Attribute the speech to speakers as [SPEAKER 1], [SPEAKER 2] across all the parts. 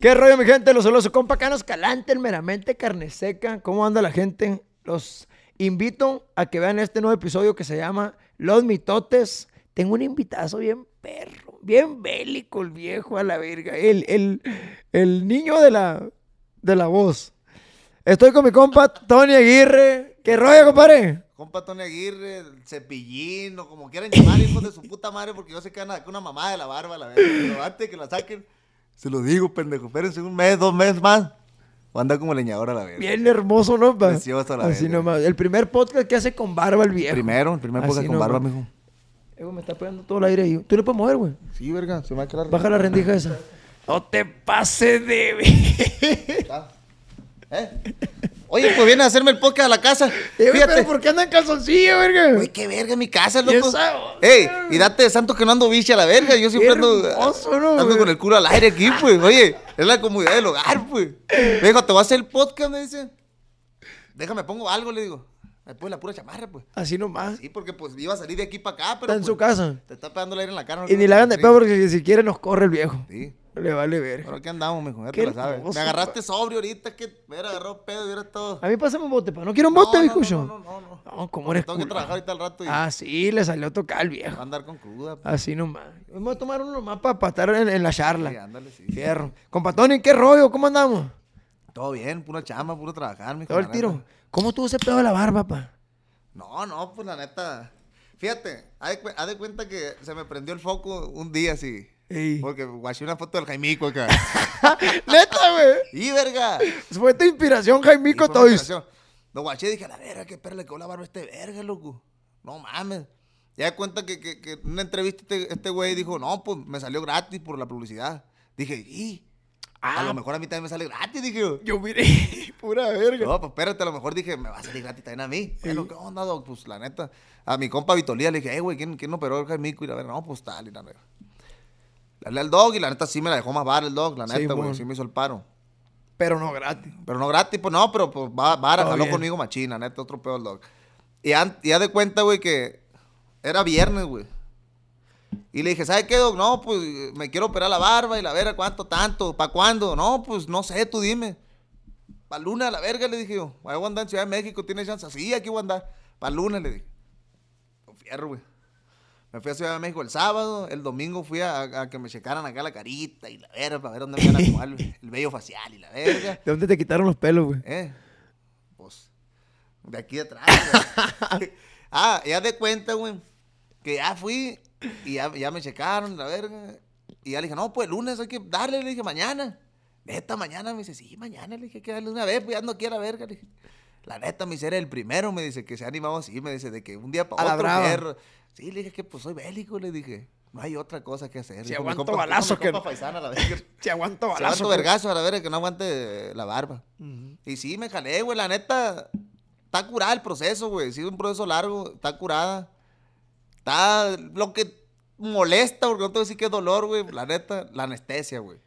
[SPEAKER 1] ¿Qué rollo, mi gente? Los saludos compa Cano Escalante, el meramente carne seca. ¿Cómo anda la gente? Los invito a que vean este nuevo episodio que se llama Los Mitotes. Tengo un invitazo bien perro, bien bélico el viejo a la verga. El, el, el niño de la, de la voz. Estoy con mi compa Tony Aguirre. ¿Qué rollo, compadre?
[SPEAKER 2] Compa Tony Aguirre, cepillín, o como quieran llamar, hijos de su puta madre, porque yo sé que van a sacar una mamada de la barba, la verdad. Pero antes que la saquen, se lo digo, pendejo. Espérense un mes, dos meses más. O anda como leñadora la verga.
[SPEAKER 1] Bien hermoso, ¿no? pa?
[SPEAKER 2] Precioso, la
[SPEAKER 1] Así nomás. El primer podcast que hace con barba el viejo.
[SPEAKER 2] Primero, el primer
[SPEAKER 1] Así
[SPEAKER 2] podcast con
[SPEAKER 1] nomás.
[SPEAKER 2] barba, mijo.
[SPEAKER 1] Eh, güey, me está pegando todo el aire ahí. ¿Tú le puedes mover, güey?
[SPEAKER 2] Sí, verga, se me va a quedar.
[SPEAKER 1] Baja la rendija esa. No te pases de...
[SPEAKER 2] ¿Eh? Oye, pues viene a hacerme el podcast a la casa.
[SPEAKER 1] Eh,
[SPEAKER 2] Fíjate.
[SPEAKER 1] pero ¿por qué anda en calzoncillo, verga?
[SPEAKER 2] Güey, qué verga mi casa,
[SPEAKER 1] ¿Y
[SPEAKER 2] loco. Ey, y date de santo que no ando biche a la verga. Yo siempre
[SPEAKER 1] Qué
[SPEAKER 2] ando.
[SPEAKER 1] hermoso, ¿no,
[SPEAKER 2] ando con el culo al aire aquí, pues. Oye, es la comodidad del hogar, pues. Me dijo, te voy a hacer el podcast, me dice. Déjame, pongo algo, le digo. Después la pura chamarra, pues.
[SPEAKER 1] Así nomás.
[SPEAKER 2] Sí, porque pues iba a salir de aquí para acá, pero.
[SPEAKER 1] Está en su
[SPEAKER 2] pues,
[SPEAKER 1] casa.
[SPEAKER 2] Te está pegando el aire en la cara. no
[SPEAKER 1] Y ni la hagan de pedo porque si quiere nos corre el viejo.
[SPEAKER 2] Sí.
[SPEAKER 1] Le vale ver.
[SPEAKER 2] Pero aquí andamos, mijo. Ya
[SPEAKER 1] Qué
[SPEAKER 2] te la sabes. Me agarraste sobrio ahorita que me agarrado pedo y hubiera todo.
[SPEAKER 1] A mí pásame un bote, pa. ¿No quiero un bote,
[SPEAKER 2] no, no, no, no, no, no.
[SPEAKER 1] ¿cómo eres
[SPEAKER 2] Tengo que trabajar ahorita al rato y
[SPEAKER 1] Ah, sí, le salió a tocar al
[SPEAKER 2] va a
[SPEAKER 1] viejo.
[SPEAKER 2] andar con cruda.
[SPEAKER 1] Así nomás. Vamos a tomar uno más para estar en, la charla.
[SPEAKER 2] Sí, ándale, sí.
[SPEAKER 1] Fierro. Compa Tony, ¿qué rollo? ¿Cómo andamos?
[SPEAKER 2] Todo bien, pura chamba, puro trabajar, mijo.
[SPEAKER 1] Todo el tiro. ¿Cómo tuvo ese pedo de la barba, pa?
[SPEAKER 2] No, no, pues la neta. Fíjate, haz de, cu- haz de cuenta que se me prendió el foco un día así.
[SPEAKER 1] Ey.
[SPEAKER 2] Porque guaché una foto del Jaimico acá.
[SPEAKER 1] Neta, güey.
[SPEAKER 2] ¡Y verga!
[SPEAKER 1] Fue tu inspiración, Jaimico Toys.
[SPEAKER 2] Lo guaché y dije, a la verga, qué perra le quedó la barba a este verga, loco. No mames. Ya de cuenta que, que, que en una entrevista este este güey dijo, no, pues me salió gratis por la publicidad. Dije, y a
[SPEAKER 1] Ah.
[SPEAKER 2] lo mejor a mí también me sale gratis, dije yo.
[SPEAKER 1] Yo miré, pura verga.
[SPEAKER 2] No, pues espérate, a lo mejor dije, me va a salir gratis también a mí. Pero, ¿qué onda, doc? Pues la neta. A mi compa Vitolía le dije, hey, güey, ¿quién, ¿quién operó el Jaimico? Y la verdad, no, pues tal, y la verga. Le hablé al dog y la neta sí me la dejó más bar el dog, la neta, güey. Sí me hizo el paro.
[SPEAKER 1] Pero no gratis.
[SPEAKER 2] Pero no gratis, pues no, pero pues va, vara, jaló
[SPEAKER 1] bien.
[SPEAKER 2] conmigo machina, neta, otro pedo el dog. Y an- y ya de cuenta, güey, que era viernes, güey. Y le dije, ¿sabes qué, dog? No, pues me quiero operar la barba y la verga, ¿cuánto tanto? ¿Para cuándo? No, pues no sé, tú dime. Para lunes a la verga, le dije yo. Voy a andar en Ciudad de México, ¿tienes chance? Sí, aquí voy a andar. Para lunes, le dije. Fierro, güey. Me fui a Ciudad de México el sábado, el domingo fui a, a que me checaran acá la carita y la verga, para ver dónde me iban a acomodar el, el vello facial y la verga.
[SPEAKER 1] ¿De dónde te quitaron los pelos, güey?
[SPEAKER 2] ¿Eh? Pues, de aquí atrás, güey. ah, ya de cuenta, güey, que ya fui y ya, ya me checaron, la verga. Y ya le dije, no, pues el lunes hay que darle, le dije, mañana. Neta, mañana, me dice, sí, mañana, le dije, que darle una vez, pues ya aquí a la verga, le dije. La neta, mi ser el primero, me dice, que se ha animado así, me dice, de que un día para otro. Sí, le dije que pues soy bélico, le dije. No hay otra cosa que hacer.
[SPEAKER 1] Si aguanto
[SPEAKER 2] compa-
[SPEAKER 1] balazo que-
[SPEAKER 2] la verga.
[SPEAKER 1] Si aguanto balazo.
[SPEAKER 2] aguanto
[SPEAKER 1] pues.
[SPEAKER 2] vergazo a la verga que no aguante la barba. Y sí, me jalé, güey, la neta. Está curada el proceso, güey. Sí, es un proceso largo, está curada. Está lo que molesta, porque no te voy a decir que es dolor, güey. La neta, la anestesia, güey.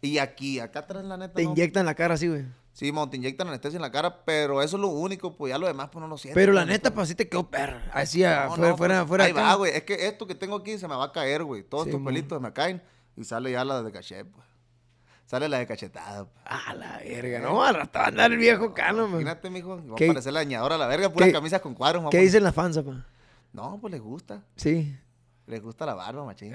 [SPEAKER 2] Y aquí, acá atrás, la neta.
[SPEAKER 1] Te
[SPEAKER 2] no.
[SPEAKER 1] inyectan la cara así, güey.
[SPEAKER 2] Sí, mo, te inyectan anestesia en la cara, pero eso es lo único, pues ya lo demás, pues no lo siento.
[SPEAKER 1] Pero la neta, pues así te quedó perra. Así,
[SPEAKER 2] no,
[SPEAKER 1] fuera,
[SPEAKER 2] no,
[SPEAKER 1] fuera,
[SPEAKER 2] pues,
[SPEAKER 1] fuera
[SPEAKER 2] Ahí
[SPEAKER 1] acá.
[SPEAKER 2] va, güey. Es que esto que tengo aquí se me va a caer, güey. Todos
[SPEAKER 1] Sí, mo.
[SPEAKER 2] pelitos me caen y sale ya la de caché, pues. Sale la de cachetada, pues.
[SPEAKER 1] A la verga, no, al rato va a andar el viejo cano, man.
[SPEAKER 2] Imagínate, mijo. Va a
[SPEAKER 1] ¿Qué-
[SPEAKER 2] parecer la dañadora a la verga, puras
[SPEAKER 1] qué-
[SPEAKER 2] camisas con cuadros.
[SPEAKER 1] ¿Qué
[SPEAKER 2] mamá.
[SPEAKER 1] dicen las fans, pa?
[SPEAKER 2] No, pues les gusta.
[SPEAKER 1] Sí.
[SPEAKER 2] Les gusta la barba, machín.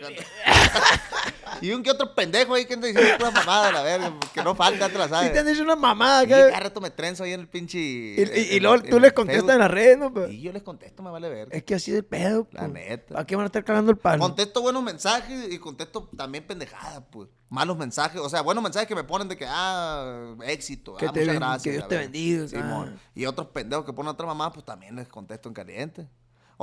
[SPEAKER 2] y un que otro pendejo ahí que anda diciendo pura mamada, la verga. Que no falta, te la
[SPEAKER 1] Sí te han dicho una mamada,
[SPEAKER 2] Y
[SPEAKER 1] que...
[SPEAKER 2] cada rato me trenzo ahí en el pinche.
[SPEAKER 1] Y, y, y luego tú les contestas en las redes, ¿no? pa?
[SPEAKER 2] Y yo les contesto, me vale verga.
[SPEAKER 1] Es que así es el pedo,
[SPEAKER 2] La
[SPEAKER 1] pues.
[SPEAKER 2] neta.
[SPEAKER 1] ¿Para qué van a estar cagando el palo?
[SPEAKER 2] Contesto buenos mensajes y contesto también pendejadas, pues. Malos mensajes, o sea, buenos mensajes que me ponen de que, ah, éxito,
[SPEAKER 1] Que
[SPEAKER 2] ah,
[SPEAKER 1] te
[SPEAKER 2] muchas gracias.
[SPEAKER 1] que Dios
[SPEAKER 2] la
[SPEAKER 1] te bendiga,
[SPEAKER 2] Simón.
[SPEAKER 1] ah.
[SPEAKER 2] Y otros pendejos que ponen otra mamá, pues también les contesto en caliente.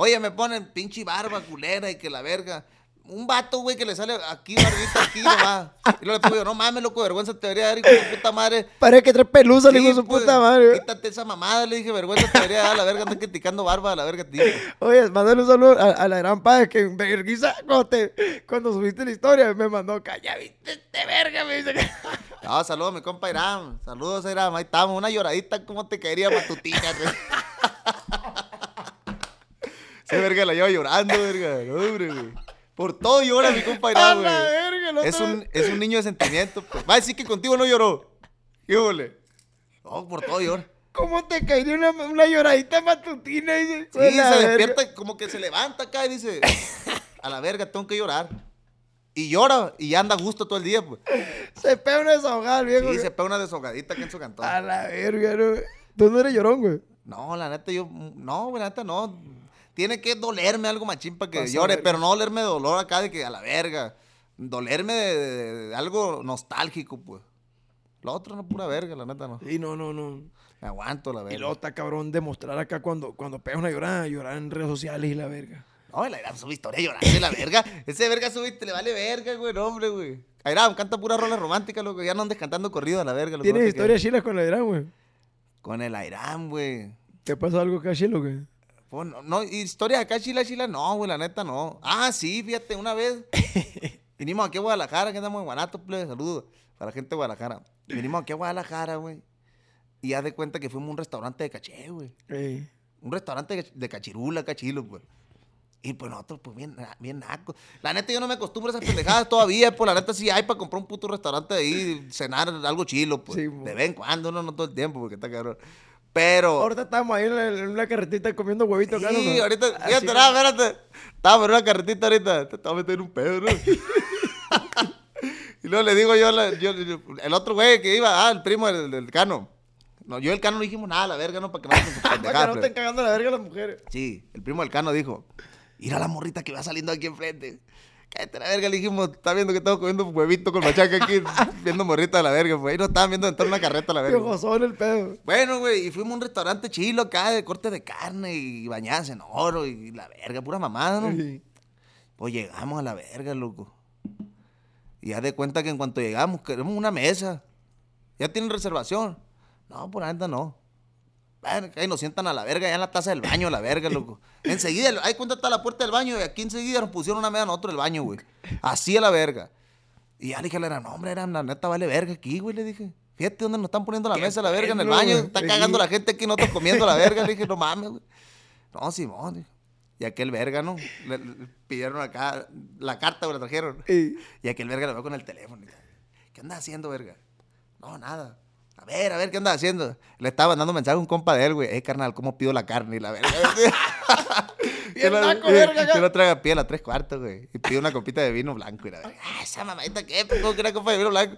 [SPEAKER 2] Oye, me ponen pinche barba culera y que la verga. Un vato, güey, que le sale aquí, barbita, aquí nomás. Y luego le yo, no mames, loco, vergüenza te debería dar, hijo de puta madre.
[SPEAKER 1] Parece que trae pelusa, le
[SPEAKER 2] Sí,
[SPEAKER 1] digo su
[SPEAKER 2] pues,
[SPEAKER 1] puta madre.
[SPEAKER 2] Quítate esa mamada, le dije, vergüenza te debería dar, la verga, andas criticando barba, la verga, tío.
[SPEAKER 1] Oye, mándale un saludo a, a la gran padre que en vergüenza cuando, te- cuando subiste la historia me mandó, calla, viste este verga, me dice que...
[SPEAKER 2] No, saludos a mi compa Irán. Saludos, Irán. Ahí estamos. Una lloradita, ¿cómo te caería matutina? güey? Ese verga la lleva llorando, verga. No, hombre, güey. Por todo llora mi compa
[SPEAKER 1] A
[SPEAKER 2] Irán,
[SPEAKER 1] la
[SPEAKER 2] güey.
[SPEAKER 1] verga.
[SPEAKER 2] Es un, es un niño de sentimiento, pues. Va a decir que contigo no lloró. Híjole. No, por todo llora.
[SPEAKER 1] ¿Cómo te caería una, una lloradita matutina? Y dice,
[SPEAKER 2] Sí,
[SPEAKER 1] "Pues,
[SPEAKER 2] se
[SPEAKER 1] la verga".
[SPEAKER 2] despierta como que se levanta acá y dice, a la verga, tengo que llorar. Y llora y anda a gusto todo el día, pues.
[SPEAKER 1] Se pega una desahogada, viejo.
[SPEAKER 2] Sí, se pega una deshogadita aquí en su cantón.
[SPEAKER 1] A la verga, no. Tú no eres llorón, güey.
[SPEAKER 2] No, la neta, yo, no, güey, la neta, no. Tiene que dolerme algo machín para que llore, pero no dolerme de dolor acá de que a la verga. Dolerme de, de- de algo nostálgico, pues. Lo otro no es pura verga, la neta, no.
[SPEAKER 1] Sí, no, no, no.
[SPEAKER 2] Me aguanto la
[SPEAKER 1] Y
[SPEAKER 2] verga.
[SPEAKER 1] luego está cabrón demostrar acá cuando, cuando pega una llorada, llorar en redes sociales y la verga.
[SPEAKER 2] No, el Airam sube historia llorando la verga. Ese verga sube y te le vale verga, güey, no, hombre, güey. Airam canta pura rola romántica, loco. Ya no andes cantando corrido a la verga. loco,
[SPEAKER 1] ¿Tienes historias chilas con la Irán, güey?
[SPEAKER 2] Con el Airam, güey.
[SPEAKER 1] ¿Te pasa algo acá, chilo, güey?
[SPEAKER 2] Pues no, no, historia acá, chila, chila, no, güey, la neta, no. Ah, sí, fíjate, una vez vinimos aquí a Guadalajara, que andamos en Guanato, plebe, saludos para la gente de Guadalajara. Vinimos aquí a Guadalajara, güey. Y haz de cuenta que fuimos a un restaurante de caché, güey.
[SPEAKER 1] Ey.
[SPEAKER 2] Un restaurante de, cachirula, cachilo, pues. Y pues nosotros, pues bien, bien nacos. La neta, yo no me acostumbro a esas pendejadas todavía, pues la neta sí hay para comprar un puto restaurante ahí, cenar algo chilo, pues.
[SPEAKER 1] Sí,
[SPEAKER 2] de vez en cuando, no, no todo el tiempo, porque está cabrón. Pero.
[SPEAKER 1] Ahorita estamos ahí en, la- en una carretita comiendo huevitos
[SPEAKER 2] Sí,
[SPEAKER 1] ¿no?
[SPEAKER 2] ahorita, fíjate, espérate. Estaba en una carretita ahorita, te estaba metiendo un pedo, ¿no? y luego le digo yo, la- yo- yo- el otro güey que iba, ah, el primo del, del Cano. No, yo y el Cano no dijimos nada, la verga, no, para que no
[SPEAKER 1] Para que no estén cagando la verga las mujeres.
[SPEAKER 2] Sí, el primo del Cano dijo, mira la morrita que va saliendo aquí enfrente. Cállate la verga, le dijimos, está viendo que estamos comiendo huevito con machaca aquí, viendo morrita de la verga, pues ahí nos estaban viendo entrar una carreta a la verga.
[SPEAKER 1] Piojosón el pedo.
[SPEAKER 2] Bueno, güey, y fuimos a un restaurante chilo acá de corte de carne y bañadas en oro y la verga, pura mamada, ¿no?
[SPEAKER 1] Sí.
[SPEAKER 2] Pues llegamos a la verga, loco. Y haz de cuenta que en cuanto llegamos, queremos una mesa. ¿Ya tienen reservación? No, por la neta no. Ahí nos sientan a la verga, ya en la taza del baño, a la verga, loco. Enseguida, ahí cuenta está la puerta del baño y aquí enseguida nos pusieron una mesa a nosotros el baño, güey. Así a la verga. Y ya le dije a la Era, no, hombre, era, la neta vale verga aquí, güey, le dije. Fíjate dónde nos están poniendo la mesa la verga en el baño. Está cagando la gente aquí, nosotros comiendo la verga. Le dije, no mames, güey. No, Simón. Y aquel verga, ¿no? Le, le pidieron acá la carta, güey, la trajeron. Y aquel verga lo veo con el teléfono. ¿Qué andas haciendo, verga? No, nada. A ver, a ver, ¿qué andas haciendo? Le estaba mandando mensaje a un compa de él, güey. Eh, carnal, ¿cómo pido la carne? Y la verga.
[SPEAKER 1] Bien
[SPEAKER 2] lo-
[SPEAKER 1] naco, verga.
[SPEAKER 2] Que lo traiga a tres cuartos, güey. Y pide una copita de vino blanco. Y la verga. Ah, esa mamadita, ¿qué? ¿Cómo que una copa de vino blanco?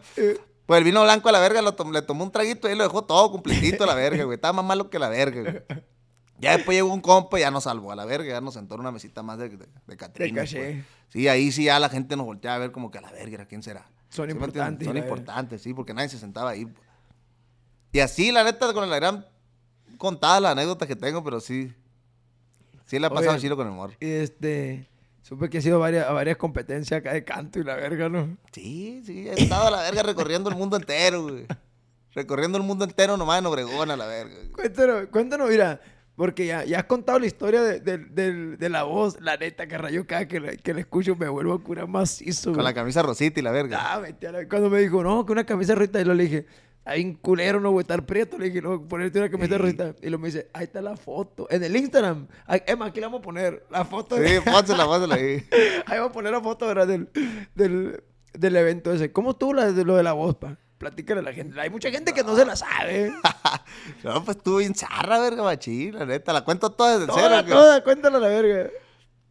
[SPEAKER 2] Pues el vino blanco a la verga lo tom- le tomó un traguito y lo dejó todo completito a la verga, güey. Estaba más malo que la verga, güey. Ya después llegó un compa y ya nos salvó a la verga, ya nos sentó en una mesita más de, de, de Catrina, pues. Sí, ahí sí ya la gente nos volteaba a ver como que a la verga, ¿quién será?
[SPEAKER 1] Son
[SPEAKER 2] ¿Sí
[SPEAKER 1] importantes,
[SPEAKER 2] Son importantes, sí, porque nadie se sentaba ahí. pues. Y así, la neta, con la gran contada la anécdota que tengo, pero sí. Sí le ha pasado chilo con el morro.
[SPEAKER 1] Este. Supe que he sido a varias, varias competencias acá de canto y la verga, ¿no?
[SPEAKER 2] Sí, sí, he estado a la verga recorriendo el mundo entero, güey. Recorriendo el mundo entero nomás en Obregón a la verga. güey.
[SPEAKER 1] Cuéntanos, cuéntanos, mira, porque ya, ya has contado la historia de, de- de- de la voz, la neta, que rayo cada que la, que la escucho me vuelvo a curar macizo,
[SPEAKER 2] Con
[SPEAKER 1] güey.
[SPEAKER 2] la camisa rosita y la verga.
[SPEAKER 1] Ah, vete a la- Cuando me dijo, no, que una camisa rosita, y lo le dije, hay un culero, no, güey, estar prieto. Le dije, no, ponerte una camisa
[SPEAKER 2] Sí.
[SPEAKER 1] rosita. Y lo me dice, ahí está la foto. En el Instagram. Ay, Emma, aquí la vamos a poner. La foto. de-
[SPEAKER 2] Sí, pónsela, pónsela ahí.
[SPEAKER 1] Ahí vamos a poner la foto, ¿verdad? Del, del, del evento ese. ¿Cómo estuvo la, de lo de la voz, pa? Platícale a la gente. Hay mucha gente que no se la sabe.
[SPEAKER 2] No, pues estuvo bien zarra, verga, machín, la neta. La cuento toda desde
[SPEAKER 1] toda,
[SPEAKER 2] cero. que-
[SPEAKER 1] toda, cuéntala a la verga.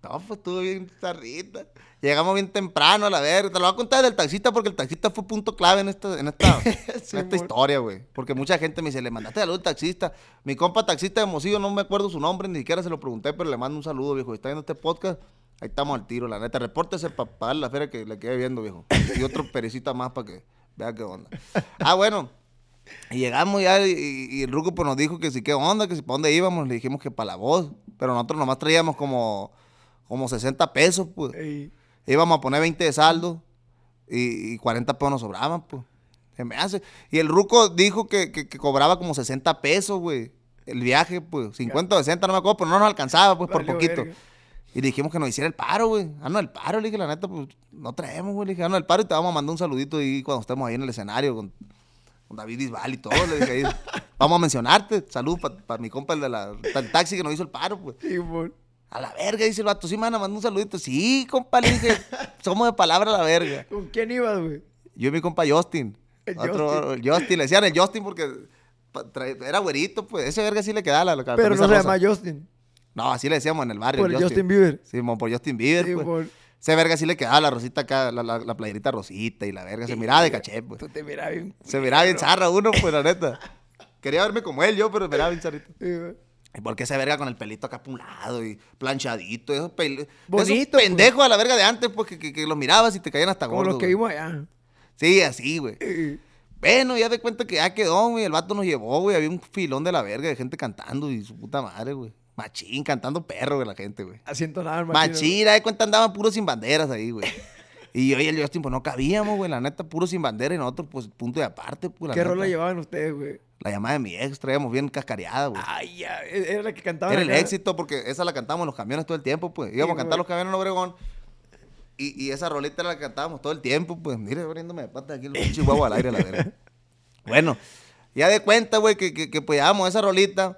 [SPEAKER 2] No, pues estuvo bien zarrita. Llegamos bien temprano a la verga. Te lo voy a contar del taxista porque el taxista fue punto clave en esta, en esta, en esta historia, güey. Porque mucha gente me dice, le mandaste saludo al taxista. Mi compa taxista de Mocillo, no me acuerdo su nombre, ni siquiera se lo pregunté, pero le mando un saludo, viejo. Está viendo este podcast. Ahí estamos al tiro, la neta. Repórtese para pagar la feria que le quede viendo, viejo. Y otro perecita más para que vea qué onda. Ah, bueno. Y llegamos ya y, y el Ruco pues nos dijo que sí, qué onda, que si para dónde íbamos. Le dijimos que para la voz. Pero nosotros nomás traíamos como, como 60 pesos, pues.
[SPEAKER 1] Ey,
[SPEAKER 2] Íbamos a poner 20 de saldo y, y 40 pesos nos sobraban, pues. Se me hace. Y el Ruco dijo que, que- que cobraba como 60 pesos, güey. El viaje, pues. 50 o 60, no me acuerdo, pero no nos alcanzaba, pues, por poquito.
[SPEAKER 1] verga.
[SPEAKER 2] Y le dijimos que nos hiciera el paro, güey. Ah, no, el paro. Le dije, la neta, pues, no traemos, güey. Le dije, ah, no, el paro y te vamos a mandar un saludito ahí cuando estemos ahí en el escenario con, con David Isbal y todo. Le dije ahí, vamos a mencionarte. Salud para mi compa, el de la, el taxi que nos hizo el paro, pues.
[SPEAKER 1] Simón.
[SPEAKER 2] A la verga, dice el vato. Sí, me van a mandar un saludito. Sí, compa, le dije. somos de palabra a la verga.
[SPEAKER 1] ¿Con quién ibas, güey?
[SPEAKER 2] Yo y mi compa Justin.
[SPEAKER 1] El
[SPEAKER 2] Otro, Justin. Le decían el Justin porque era güerito, pues. Ese verga sí le quedaba la, la
[SPEAKER 1] Pero no se
[SPEAKER 2] rosa.
[SPEAKER 1] llama Justin.
[SPEAKER 2] No, así le decíamos en el barrio.
[SPEAKER 1] Por el Justin Bieber.
[SPEAKER 2] Sí, mo, por Justin Bieber,
[SPEAKER 1] Sí,
[SPEAKER 2] pues.
[SPEAKER 1] por-
[SPEAKER 2] Ese verga sí le quedaba la rosita acá, la, la, la playerita rosita y la verga. Se miraba de caché, pues.
[SPEAKER 1] Tú te miras bien.
[SPEAKER 2] Se miraba bien zarra uno, pues, la neta. Quería verme como él yo, pero me miraba bien zarrito.
[SPEAKER 1] Sí, güey.
[SPEAKER 2] ¿Y por qué ese verga con el pelito acá para un lado y planchadito? Esos, pel-
[SPEAKER 1] Bonito,
[SPEAKER 2] esos
[SPEAKER 1] pues.
[SPEAKER 2] pendejos a la verga de antes, pues, que, que, que los mirabas y te caían hasta
[SPEAKER 1] Como
[SPEAKER 2] gordos.
[SPEAKER 1] los que vimos allá.
[SPEAKER 2] Sí, así, güey.
[SPEAKER 1] Eh,
[SPEAKER 2] Bueno, ya de cuenta que ya quedó, güey. El vato nos llevó, güey. Había un filón de la verga de gente cantando y su puta madre, güey. Machín, cantando perro, güey, la gente, güey.
[SPEAKER 1] Asiento nada,
[SPEAKER 2] Machín, de cuenta andaban puros sin banderas ahí, güey. Y yo y el Justin, pues no cabíamos, güey. La neta, puros sin bandera y nosotros, pues, punto de aparte, pues. la
[SPEAKER 1] ¿Qué
[SPEAKER 2] neta.
[SPEAKER 1] rola llevaban ustedes, güey?
[SPEAKER 2] La llamada de mi ex, traíamos bien cascareada, güey.
[SPEAKER 1] Ay, ya. e-, Era la que cantaba.
[SPEAKER 2] Era el éxito porque esa la cantábamos en los camiones todo el tiempo, pues. Íbamos
[SPEAKER 1] Sí,
[SPEAKER 2] a cantar
[SPEAKER 1] güey.
[SPEAKER 2] los camiones en Obregón. Y, y esa rolita la cantábamos todo el tiempo, pues. Mire, abriéndome de patas aquí el huevo al aire, la verga. Bueno, ya de cuenta, güey, que, que, que pues esa rolita.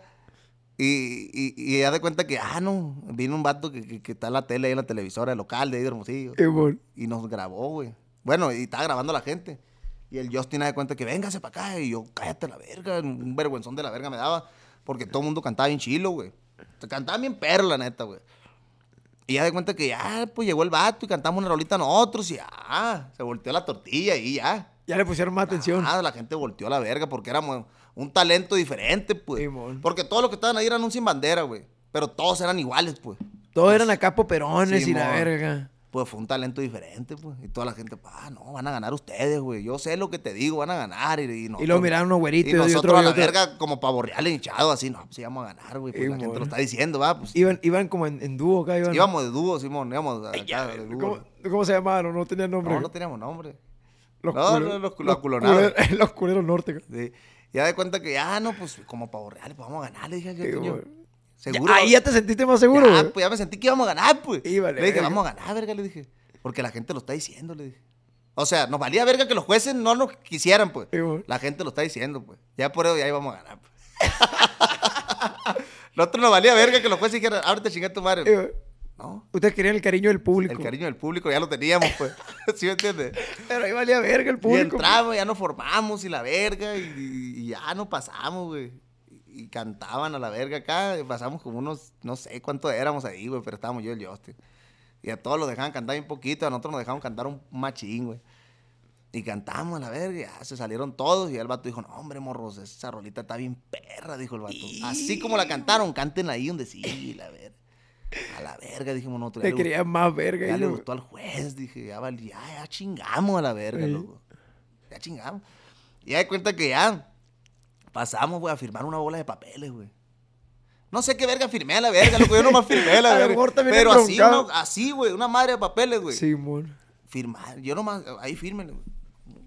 [SPEAKER 2] Y, y, y ya de cuenta que, ah, no, vino un vato que, que, que está en la tele, ahí en la televisora local de ahí de Hermosillo.
[SPEAKER 1] Eh, bueno.
[SPEAKER 2] Y nos grabó, güey. Bueno, y estaba grabando a la gente. Y el Justin de cuenta que véngase para acá. Y yo, cállate la verga. Un vergüenzón de la verga me daba. Porque todo el mundo cantaba bien chilo, güey. Cantaba bien perro, la neta, güey. Y ya de cuenta que ya, pues llegó el vato y cantamos una rolita nosotros. Y ya, se volteó la tortilla y ya.
[SPEAKER 1] Ya le pusieron más atención.
[SPEAKER 2] Ah, la gente volteó a la verga porque éramos un talento diferente, pues.
[SPEAKER 1] Simón.
[SPEAKER 2] porque todos los que estaban ahí eran un sin bandera, güey. Pero todos eran iguales, pues.
[SPEAKER 1] Todos eran acá poperones y la verga.
[SPEAKER 2] Pues fue un talento diferente, pues. Y toda la gente, ah, no, van a ganar ustedes, güey. Yo sé lo que te digo, van a ganar. Y, y,
[SPEAKER 1] Y
[SPEAKER 2] nosotros-
[SPEAKER 1] luego miraron unos güeritos
[SPEAKER 2] Y
[SPEAKER 1] y,
[SPEAKER 2] nosotros
[SPEAKER 1] otro,
[SPEAKER 2] a la
[SPEAKER 1] otro.
[SPEAKER 2] verga como pavorreal hinchado, así, no, pues íbamos a ganar, güey. Pues la gente lo está diciendo, va, pues.
[SPEAKER 1] Iban, iban como en, en dúo acá. Iban,
[SPEAKER 2] Íbamos de dúo, Simón, íbamos acá
[SPEAKER 1] Ya,
[SPEAKER 2] de dúo.
[SPEAKER 1] ¿cómo, cómo se llamaban? No tenían nombre.
[SPEAKER 2] No, no teníamos nombre.
[SPEAKER 1] Los
[SPEAKER 2] no,
[SPEAKER 1] culeros-
[SPEAKER 2] no, los
[SPEAKER 1] los
[SPEAKER 2] aculonados.
[SPEAKER 1] culeros- Los culeros norte.
[SPEAKER 2] Sí. Ya de cuenta que ya, no, pues como pavorreal, pues vamos a ganar, le dije al
[SPEAKER 1] güey.
[SPEAKER 2] Seguro.
[SPEAKER 1] Ya, ahí ya te sentiste más seguro,
[SPEAKER 2] Ya, pues ya me sentí que íbamos a ganar, pues.
[SPEAKER 1] Y vale,
[SPEAKER 2] le dije,
[SPEAKER 1] verga.
[SPEAKER 2] vamos a ganar, verga, le dije. Porque la gente lo está diciendo, le dije. O sea, nos valía verga que los jueces no nos quisieran, pues.
[SPEAKER 1] Sí.
[SPEAKER 2] La gente lo está diciendo, pues. Ya por eso ya íbamos a ganar, pues. Nosotros nos valía verga que los jueces dijeran, ahorita chinga tu madre.
[SPEAKER 1] Sí.
[SPEAKER 2] No.
[SPEAKER 1] Ustedes querían el cariño del público.
[SPEAKER 2] El cariño del público ya lo teníamos, pues. ¿Sí me entiendes?
[SPEAKER 1] Pero ahí valía verga el
[SPEAKER 2] Y
[SPEAKER 1] público.
[SPEAKER 2] entramos, ya nos formamos y la verga, y, y- y ya nos pasamos, güey. Y, y cantaban a la verga acá, y pasamos como unos, no sé cuántos éramos ahí, güey, pero estábamos yo y el Justin. Y a todos los dejaban cantar bien poquito, a nosotros nos dejaban cantar un machín, güey. Y cantamos a la verga, y ya se salieron todos, y el vato dijo, no, hombre, morros, esa rolita está bien perra, dijo el vato. Así como la cantaron, cántenla ahí donde sí, la verga. A la verga, dijimos nosotros.
[SPEAKER 1] Te
[SPEAKER 2] le
[SPEAKER 1] querían más verga.
[SPEAKER 2] ya le
[SPEAKER 1] lo-
[SPEAKER 2] gustó al juez, dije, ya, vali- ya, ya chingamos a la verga,
[SPEAKER 1] Sí.
[SPEAKER 2] loco. Ya chingamos. Y ya de cuenta que ya pasamos, güey, a firmar una bola de papeles, güey. No sé qué verga firmé a la verga, loco, yo nomás firmé a la verga. Pero así, una- así, güey, una madre de papeles, güey.
[SPEAKER 1] Simón.
[SPEAKER 2] Firmar, yo nomás, ahí fírmenle, güey.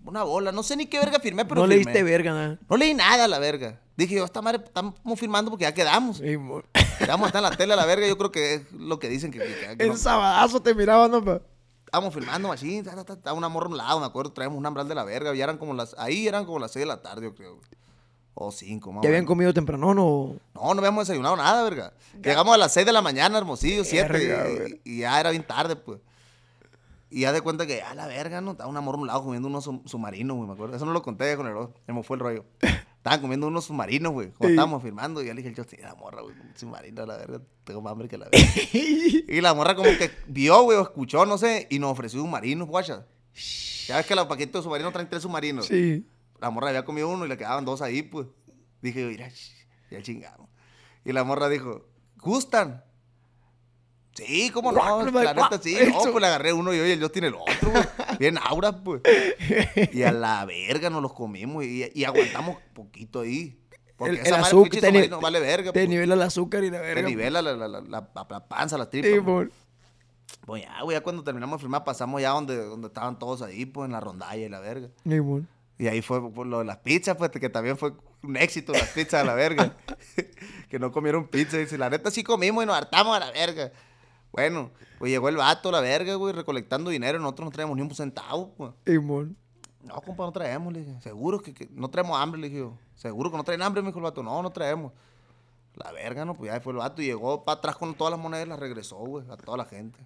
[SPEAKER 2] Una bola, no sé ni qué verga firmé, pero
[SPEAKER 1] no
[SPEAKER 2] firmé.
[SPEAKER 1] leíste verga, nada.
[SPEAKER 2] No leí nada a la verga. Dije yo, esta madre estamos firmando porque ya quedamos.
[SPEAKER 1] Simón.
[SPEAKER 2] Quedamos hasta en la tele a la verga, yo creo que es lo que dicen que, que- que- no-
[SPEAKER 1] En sabadazo te miraban, no, pa.
[SPEAKER 2] Estábamos filmando ta, estaba una morra a un lado, me acuerdo, traíamos un ambral de la verga, y eran como las, ahí eran como las 6 de la tarde, yo creo. O 5, más
[SPEAKER 1] ¿Ya habían comido temprano no?
[SPEAKER 2] No, no habíamos desayunado nada, verga. Llegamos a las 6 de la mañana, hermosillo, 7,
[SPEAKER 1] Verga,
[SPEAKER 2] y, ya era bien tarde, pues. Y ya de cuenta que, a la verga, ¿no? Estaba una morra a un lado comiendo unos sub- submarinos, güey, me acuerdo. Eso no lo conté con el otro, se me fue el rollo. Estaban comiendo unos submarinos, güey, cuando
[SPEAKER 1] Sí.
[SPEAKER 2] estábamos firmando, y ya le dije, yo, sí, la morra, güey, un submarino, la verga, tengo más hambre que la verga. Y la morra como que vio, güey, o escuchó, no sé, y nos ofreció un marino, guacha. Ya ves que los paquetes de submarinos traen tres submarinos.
[SPEAKER 1] Sí.
[SPEAKER 2] La morra había comido uno y le quedaban dos ahí, pues. Dije yo, mira, ya chingamos. Y la morra dijo, ¿gustan? Sí, ¿cómo no? La neta, sí. No, pues le agarré uno yo y el Justin el otro, güey. Bien aura, pues. Y a la verga nos los comimos y, y aguantamos poquito ahí. Porque
[SPEAKER 1] El-
[SPEAKER 2] esa
[SPEAKER 1] el
[SPEAKER 2] madre
[SPEAKER 1] azúcar te ni-
[SPEAKER 2] vale verga,
[SPEAKER 1] Te
[SPEAKER 2] pues.
[SPEAKER 1] nivela el azúcar y la
[SPEAKER 2] Te
[SPEAKER 1] verga.
[SPEAKER 2] nivela la, la, la, la- la panza, las tripas.
[SPEAKER 1] Simón.
[SPEAKER 2] Pues ya, güey, ya cuando terminamos de filmar pasamos ya donde, donde estaban todos ahí, pues en la rondalla y la verga.
[SPEAKER 1] Simón.
[SPEAKER 2] Y ahí fue por lo de las pizzas, pues, que también fue un éxito las pizzas a la verga. que no comieron pizza. Dice, la neta sí comimos y nos hartamos a la verga. Bueno, pues llegó el vato a la verga, güey, recolectando dinero. Nosotros no traemos ni un centavo, pues.
[SPEAKER 1] Simón.
[SPEAKER 2] No, compa, no traemos, le dije. Seguro que, que no traemos hambre, le dije yo. Seguro que no traen hambre, me dijo el vato. No, no traemos. La verga, ¿no? Pues ya fue el vato y llegó para atrás con todas las monedas y las regresó, güey, a toda la gente.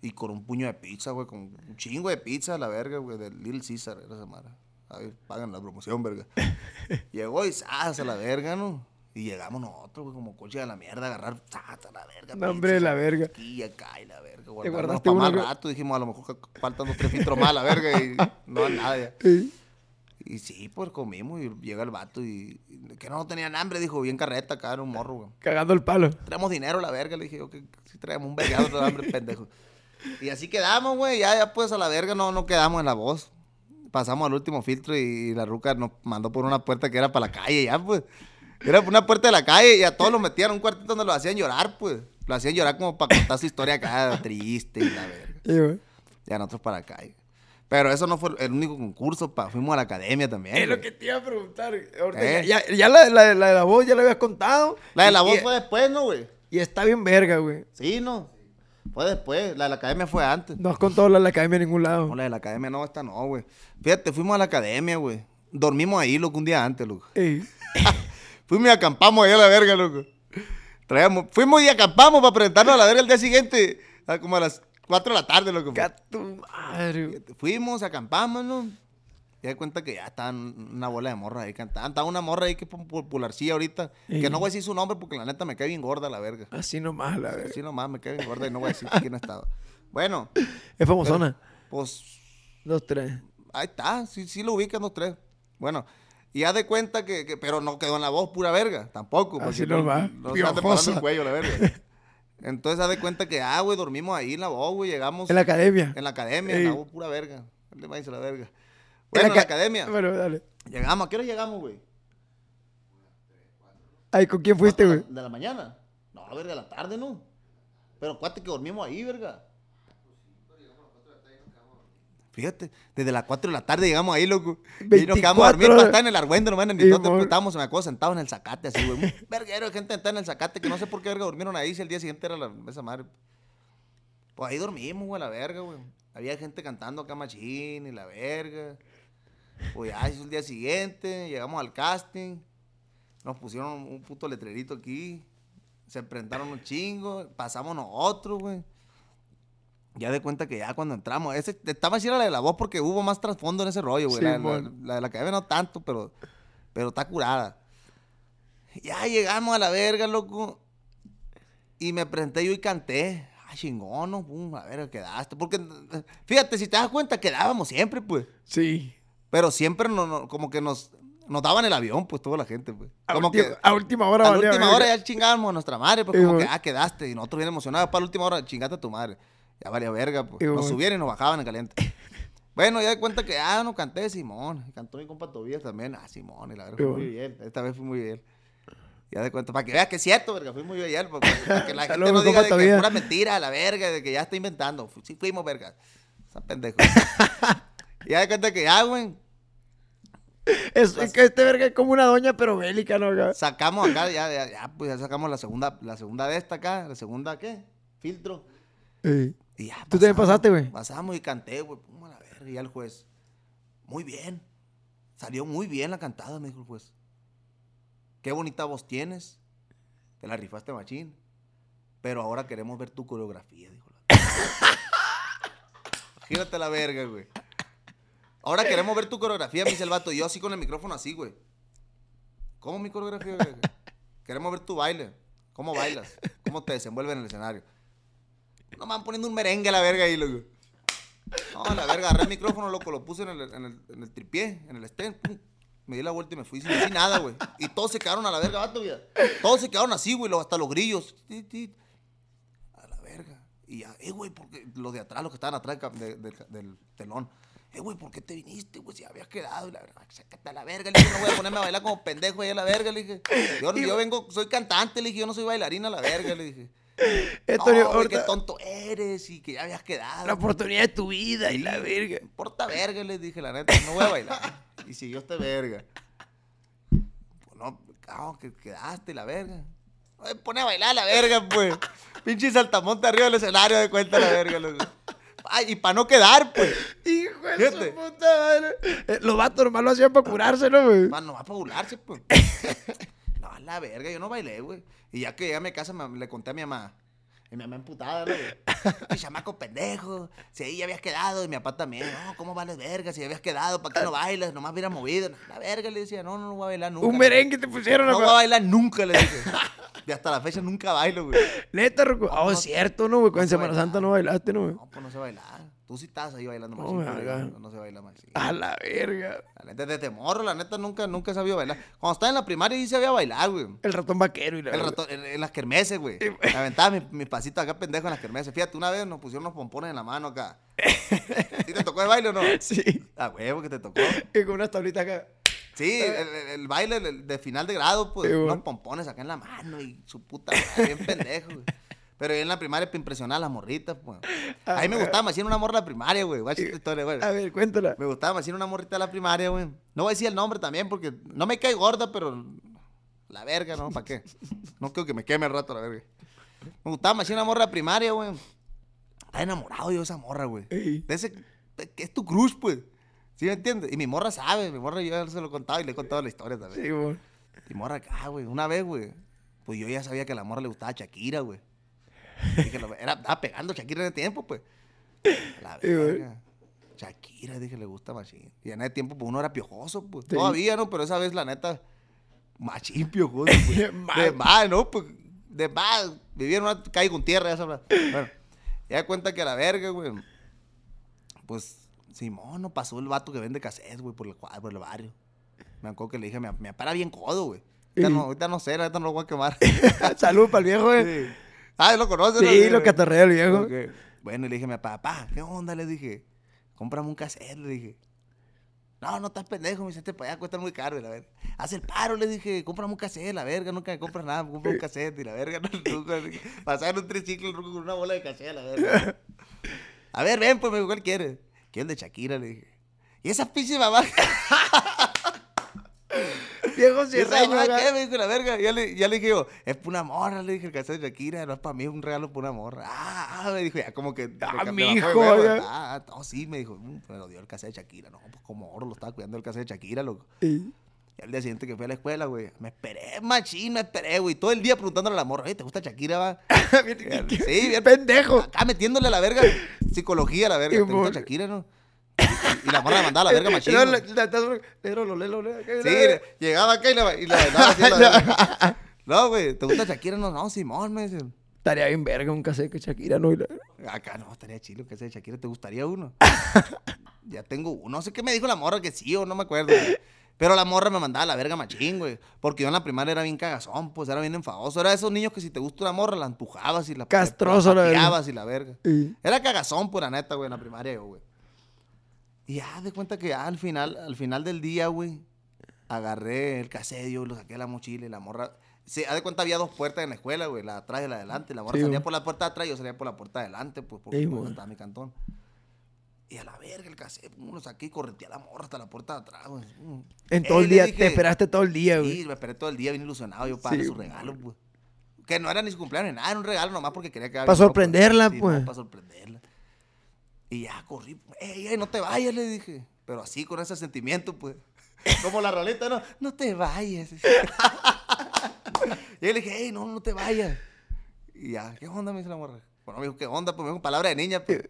[SPEAKER 2] Y con un puño de pizza, güey, con un chingo de pizza, la verga, güey, del Little Caesar, era esa madre. Ahí pagan la promoción, verga. Llegó y ¡zas! a la verga, ¿no? Y llegamos nosotros, güey, como coche de la mierda, a agarrar ¡zas! a la verga.
[SPEAKER 1] No, hombre, la verga.
[SPEAKER 2] Aquí y acá y la verga.
[SPEAKER 1] Te guardaste
[SPEAKER 2] más
[SPEAKER 1] uno que-
[SPEAKER 2] rato. Dijimos, a lo mejor faltan dos, tres filtros más, la verga. Y no nada ya.
[SPEAKER 1] Sí.
[SPEAKER 2] Y sí, pues comimos y llega el vato y, y que no tenían hambre, dijo, bien carreta acá, era un morro, güey.
[SPEAKER 1] Cagando el palo.
[SPEAKER 2] Traemos dinero, la verga, le dije yo que si traemos un vergado de hambre, pendejo. Y así quedamos, güey, ya, ya pues a la verga no, no quedamos en la voz. Pasamos al último filtro y, la ruca nos mandó por una puerta que era para la calle, ya pues. Era por una puerta de la calle y a todos los metían en un cuartito donde lo hacían llorar, pues. Lo hacían llorar como para contar su historia acá triste y la verga.
[SPEAKER 1] Sí, güey.
[SPEAKER 2] Ya nosotros para la calle. Pero eso no fue el único concurso, pa. Fuimos a la academia también.
[SPEAKER 1] Es lo que te iba a preguntar. Ahorita
[SPEAKER 2] ¿Eh?
[SPEAKER 1] Ya, ya- la, la- la de la voz ya la habías contado.
[SPEAKER 2] La de la
[SPEAKER 1] Y-
[SPEAKER 2] voz
[SPEAKER 1] y-
[SPEAKER 2] fue después, ¿no, güey?
[SPEAKER 1] Y está bien verga, güey.
[SPEAKER 2] Sí, no. Fue después. La de la academia fue antes.
[SPEAKER 1] No has contado la de la academia en ningún lado.
[SPEAKER 2] No, la de la academia no, esta no, güey. Fíjate, fuimos a la academia, güey. Dormimos ahí, loco, un día antes, loco. Fuimos y acampamos ahí a la verga, loco. Traíamos, fuimos y acampamos para presentarnos a la verga el día siguiente, a como a las 4 de la tarde, loco.
[SPEAKER 1] Ca tu madre.
[SPEAKER 2] Fuimos, acampamos, ¿no? Y de cuenta que ya estaban una bola de morra ahí cantando. Estaba una morra ahí que es popularcilla ahorita. Que no voy a decir su nombre porque la neta me cae bien gorda la verga.
[SPEAKER 1] Así nomás, la verga.
[SPEAKER 2] Así nomás me cae bien gorda y no voy a decir quién estaba. Bueno,
[SPEAKER 1] Es famosona.
[SPEAKER 2] pues
[SPEAKER 1] Dos, tres.
[SPEAKER 2] Ahí está, sí, sí lo ubican los tres. Bueno, y haz de cuenta que, que- pero no quedó en la voz pura verga, tampoco.
[SPEAKER 1] Así
[SPEAKER 2] no,
[SPEAKER 1] nomás,
[SPEAKER 2] no se parando el cuello la verga. Entonces haz de cuenta que, ah, güey, dormimos ahí en la voz, güey, llegamos
[SPEAKER 1] En la academia.
[SPEAKER 2] en la academia, en la voz pura verga. Le va a la verga.
[SPEAKER 1] En
[SPEAKER 2] Bueno, en la
[SPEAKER 1] ca-
[SPEAKER 2] academia.
[SPEAKER 1] Bueno, dale.
[SPEAKER 2] Llegamos, ¿a qué hora llegamos, güey?
[SPEAKER 1] Ay, ¿con quién fuiste,
[SPEAKER 2] ¿Cuatro
[SPEAKER 1] güey?
[SPEAKER 2] de la- ¿De la mañana? No, verga, de la tarde, ¿no? Pero cuate que dormimos ahí, verga. Fíjate, desde las 4 de la tarde llegamos ahí, loco. Y nos quedamos a dormir
[SPEAKER 1] 24
[SPEAKER 2] para estar en el argüendo, nomás en el
[SPEAKER 1] Sí,
[SPEAKER 2] mitote,
[SPEAKER 1] amor.
[SPEAKER 2] pues, estábamos, me acuerdo, sentados en el zacate, así, güey. Un verguero de gente sentada en el zacate que no sé por qué, verga, durmieron ahí si el día siguiente era la, esa madre. Pues ahí dormimos, güey, la verga, güey. Había gente cantando acá machín y la verga. Pues ya hizo el día siguiente, llegamos al casting. Nos pusieron un puto letrerito aquí. Se enfrentaron un chingo. Pasamos nosotros, güey. Ya de cuenta que ya cuando entramos, ese, estaba así la de la voz porque hubo más trasfondo en ese rollo, güey.
[SPEAKER 1] Sí,
[SPEAKER 2] la, la- la de la academia no tanto, pero, pero está curada. Ya llegamos a la verga, loco. Y me presenté yo y canté. Ah, chingón, ¿no? Pum, a ver, quedaste. Porque, fíjate, si te das cuenta, quedábamos siempre, pues.
[SPEAKER 1] Sí.
[SPEAKER 2] Pero siempre no, no- como que nos, nos daban el avión, pues, toda la gente, pues.
[SPEAKER 1] A,
[SPEAKER 2] Como
[SPEAKER 1] última,
[SPEAKER 2] que
[SPEAKER 1] a última hora
[SPEAKER 2] a última hora ya chingábamos a nuestra madre, pues, como que, ah, quedaste. Y nosotros bien emocionados, para la última hora, chingate a tu madre. Ya valía verga, pues. Nos subieron y nos bajaban en caliente. bueno, ya de cuenta que, ah, no canté, Simón. Cantó mi compa Tobías también. Ah, Simón, y la verdad
[SPEAKER 1] Y
[SPEAKER 2] fue muy bien. Esta vez fui muy bien. Ya de cuenta, para que veas que es cierto, verga, fui muy bien, pues, para que la gente no diga de que es pura mentira, la verga, de que ya está inventando. Sí fuimos, verga. Esa pendejo. ya de cuenta que ya, güey.
[SPEAKER 1] Es, es que este verga es como una doña, pero bélica, ¿no? acá?
[SPEAKER 2] Sacamos acá, ya, ya, ya, pues ya sacamos la segunda, la segunda de esta acá, la segunda, ¿qué? Filtro.
[SPEAKER 1] Ey.
[SPEAKER 2] Y ya,
[SPEAKER 1] ¿Tú también pasaste, güey?
[SPEAKER 2] Pasamos y canté, güey, pum, a la verga, y ya el juez, muy bien, salió muy bien la cantada, me dijo el juez. Qué bonita voz tienes, te la rifaste machín, pero ahora queremos ver tu coreografía, dijo la Gírate la verga, güey. Ahora queremos ver tu coreografía, me dice el vato. Y yo así con el micrófono así, güey. ¿Cómo mi coreografía, güey? Queremos ver tu baile. ¿Cómo bailas? ¿Cómo te desenvuelves en el escenario? No me van poniendo un merengue a la verga ahí, loco. No, la verga, agarré el micrófono, loco, lo puse en el, en el, en el tripié, en el stand, pum. Me di la vuelta y me fui sin decir nada, güey. Y todos se quedaron a la verga, vato, güey. Todos se quedaron así, güey, hasta los grillos. A la verga. Y ya, eh, güey, porque los de atrás, los que estaban atrás del de- telón. Eh, güey, ¿por qué te viniste, güey? Si habías quedado. Y la verga, sácate a la verga. Le dije, no voy a ponerme a bailar como pendejo ahí a la verga. Le dije, yo, yo vengo, soy cantante. Le dije, yo no soy bailarina a la verga. Le dije, No, qué tonto eres y que ya habías quedado.
[SPEAKER 1] la oportunidad de tu vida y la verga.
[SPEAKER 2] No importa verga, les dije, la neta, no voy a bailar. y siguió este verga. Pues no, cabrón, que quedaste la verga. Pone a bailar la verga, pues. Pinche saltamonte arriba del escenario de cuenta la verga, loco. Ay, y para no quedar, pues.
[SPEAKER 1] Hijo de su puta madre. Eh, los vatos nomás lo hacían para curarse, ¿no, güey?
[SPEAKER 2] Man, no va a burlarse, pues. No, la verga, yo no bailé, güey. Y ya que llegué a mi casa, me- le conté a mi mamá. Y mi mamá emputada, ¿no, güey? "Ay, chamaco pendejo. Si ahí ya habías quedado. Y mi papá también. No, ¿cómo vales verga? Si ya habías quedado, ¿para qué no bailas? Nomás hubiera movido. La verga, le decía. No, no, no voy a bailar nunca.
[SPEAKER 1] Un merengue te pusieron.
[SPEAKER 2] No
[SPEAKER 1] acá.
[SPEAKER 2] voy a bailar nunca, le dije. Y hasta la fecha nunca bailo, güey.
[SPEAKER 1] Neta, Ruco. Ah,
[SPEAKER 2] no-
[SPEAKER 1] es cierto, ¿no, güey? Con
[SPEAKER 2] no
[SPEAKER 1] Semana. Santa no bailaste, ¿no, güey?
[SPEAKER 2] No, pues no sé bailar. Tú sí estás ahí bailando más.
[SPEAKER 1] verga.
[SPEAKER 2] no, no se baila más.
[SPEAKER 1] A la verga.
[SPEAKER 2] La neta, desde morro, la neta, nunca, nunca sabido bailar. Cuando estaba en la primaria, sí sabía bailar, güey.
[SPEAKER 1] El ratón vaquero y la
[SPEAKER 2] El ratón, en, en las kermeses, güey.
[SPEAKER 1] Sí.
[SPEAKER 2] Me aventaba mi, mi pasito acá pendejo en las kermeses. Fíjate, una vez nos pusieron unos pompones en la mano acá. ¿Sí te tocó el baile o no?
[SPEAKER 1] Sí.
[SPEAKER 2] Ah, huevo que te tocó.
[SPEAKER 1] Y con unas tablitas acá.
[SPEAKER 2] Sí, el, el- el baile de final de grado, pues,
[SPEAKER 1] Sí,
[SPEAKER 2] unos pompones acá en la mano y su puta madre, bien pendejo, güey. Pero yo en la primaria para impresionar a las morritas, pues. A mí me gustaba más una morra de la primaria, güey. Historia, güey.
[SPEAKER 1] A ver, cuéntala.
[SPEAKER 2] Me gustaba más una morrita de la primaria, güey. No voy a decir el nombre también porque no me cae gorda, pero la verga, ¿no? ¿Para qué? No creo que me queme el rato la verga. Me gustaba más una morra de primaria, güey. Estaba enamorado yo de esa morra, güey.
[SPEAKER 1] Ey.
[SPEAKER 2] De ese, que es tu crush, pues. ¿Sí me entiendes? Y mi morra sabe, mi morra yo ya se lo he contado y le he contado la historia también.
[SPEAKER 1] Sí, güey.
[SPEAKER 2] Mi morra acá, güey. Una vez, güey. Pues yo ya sabía que a la morra le gustaba Shakira, güey. Dije, lo- era, estaba pegando Shakira en ese tiempo, pues. La verga. Shakira, dije, le gusta machín. Y en ese tiempo, pues uno era piojoso, pues.
[SPEAKER 1] Sí.
[SPEAKER 2] Todavía, ¿no? Pero esa vez, la neta, machín piojoso, pues. De más, ¿no? Pues, de más. Vivía en una calle con tierra, ya sabes. Bueno, ya cuenta que a la verga, güey. Pues, Simón, no pasó el vato que vende cassette, güey, por el, cuadro, por el barrio. Me acuerdo que le dije, a mi mi papá era bien codo, güey. Ahorita no, ahorita no sé, ahorita no lo voy a quemar.
[SPEAKER 1] Salud para el viejo, güey.
[SPEAKER 2] Sí. Ah, ¿lo conoces?
[SPEAKER 1] Sí,
[SPEAKER 2] no?
[SPEAKER 1] lo catarrea el viejo.
[SPEAKER 2] Bueno, y le dije a mi papá, papá, ¿qué onda? Le dije, cómprame un cassette, le dije. No, no estás pendejo, me dice, este para allá cuesta muy caro, y la verga. Haz el paro, le dije, cómprame un cassette, la verga, nunca me compras nada, me compro un cassette, y la verga, no, nunca, le dije, pasar un triciclo con una bola de cassette, la verga. A ver, ven, pues, me dijo, ¿cuál quieres? Quiero el de Shakira, le dije. Y esa pinche mamá,
[SPEAKER 1] Viejo
[SPEAKER 2] ¿Y
[SPEAKER 1] cierreño,
[SPEAKER 2] qué? Me dijo la verga. Ya le, ya le dije yo, es para una morra, le dije el cassette de Shakira, no es para mí, es un regalo para una morra. Ah, ah, me dijo, ya como que.
[SPEAKER 1] Ah,
[SPEAKER 2] huevo.
[SPEAKER 1] ya.
[SPEAKER 2] Ah, no, sí, me dijo, "Mm, me lo dio el cassette de Shakira. No, pues como oro lo estaba cuidando el cassette de Shakira, loco.
[SPEAKER 1] Sí.
[SPEAKER 2] Y al día siguiente que fui a la escuela, güey, me esperé, machín, me esperé, güey. Todo el día preguntándole a la morra, "Oye, ¿te gusta Shakira, va? Sí, bien.
[SPEAKER 1] Pendejo.
[SPEAKER 2] Acá metiéndole a la verga psicología a la verga.
[SPEAKER 1] Y
[SPEAKER 2] ¿Te gusta Shakira, no? Y la morra le mandaba a la verga machín.
[SPEAKER 1] La- la- la- lelo, lelo,
[SPEAKER 2] Sí,
[SPEAKER 1] la-
[SPEAKER 2] llegaba acá y y así la verga. No, güey, ¿te gusta Shakira? No, no, Simón, me dicen.
[SPEAKER 1] Estaría bien verga un cassette que Shakira no. y la-
[SPEAKER 2] Acá no, estaría chido que sea de Shakira, ¿te gustaría uno? ya tengo uno. No sé qué me dijo la morra que sí o no me acuerdo. güey. Pero la morra me mandaba a la verga machín, güey. Porque yo en la primaria era bien cagazón, pues era bien enfadoso. Era de esos niños que si te gusta una morra, la empujabas y la
[SPEAKER 1] Castroso, la verga.
[SPEAKER 2] pateabas y la verga. Era cagazón, pura neta, güey, en la primaria yo, güey. Y ya, de cuenta que ya al final, al final del día, güey, agarré el casedio, lo saqué de la mochila y la morra... Sí, haz de cuenta había dos puertas en la escuela, güey, la atrás y la de adelante. La morra
[SPEAKER 1] Sí,
[SPEAKER 2] salía
[SPEAKER 1] güey.
[SPEAKER 2] por la puerta de atrás y yo salía por la puerta de adelante, pues, porque
[SPEAKER 1] Sí,
[SPEAKER 2] pues,
[SPEAKER 1] güey.
[SPEAKER 2] estaba mi cantón. Y a la verga el cassette, pum, lo saqué y correteé a la morra hasta la puerta de atrás, güey.
[SPEAKER 1] En todo el día,
[SPEAKER 2] dije-
[SPEAKER 1] te esperaste todo el día, güey.
[SPEAKER 2] Sí, me esperé todo el día bien ilusionado yo para
[SPEAKER 1] Sí,
[SPEAKER 2] su
[SPEAKER 1] güey.
[SPEAKER 2] regalo, pues. Que no era ni su cumpleaños ni nada, era un regalo nomás porque quería que
[SPEAKER 1] Pa' sorprenderla, pues.
[SPEAKER 2] para sorprenderla. Y ya corrí, ey, ey, no te vayas, le dije. Pero así, con ese sentimiento, pues. Como la roleta, no, no te vayas. y yo le dije, ey, no, no te vayas. Y ya, ¿qué onda? Me dice la morra. Bueno, me dijo, ¿qué onda? Pues me dijo palabra de niña, pues.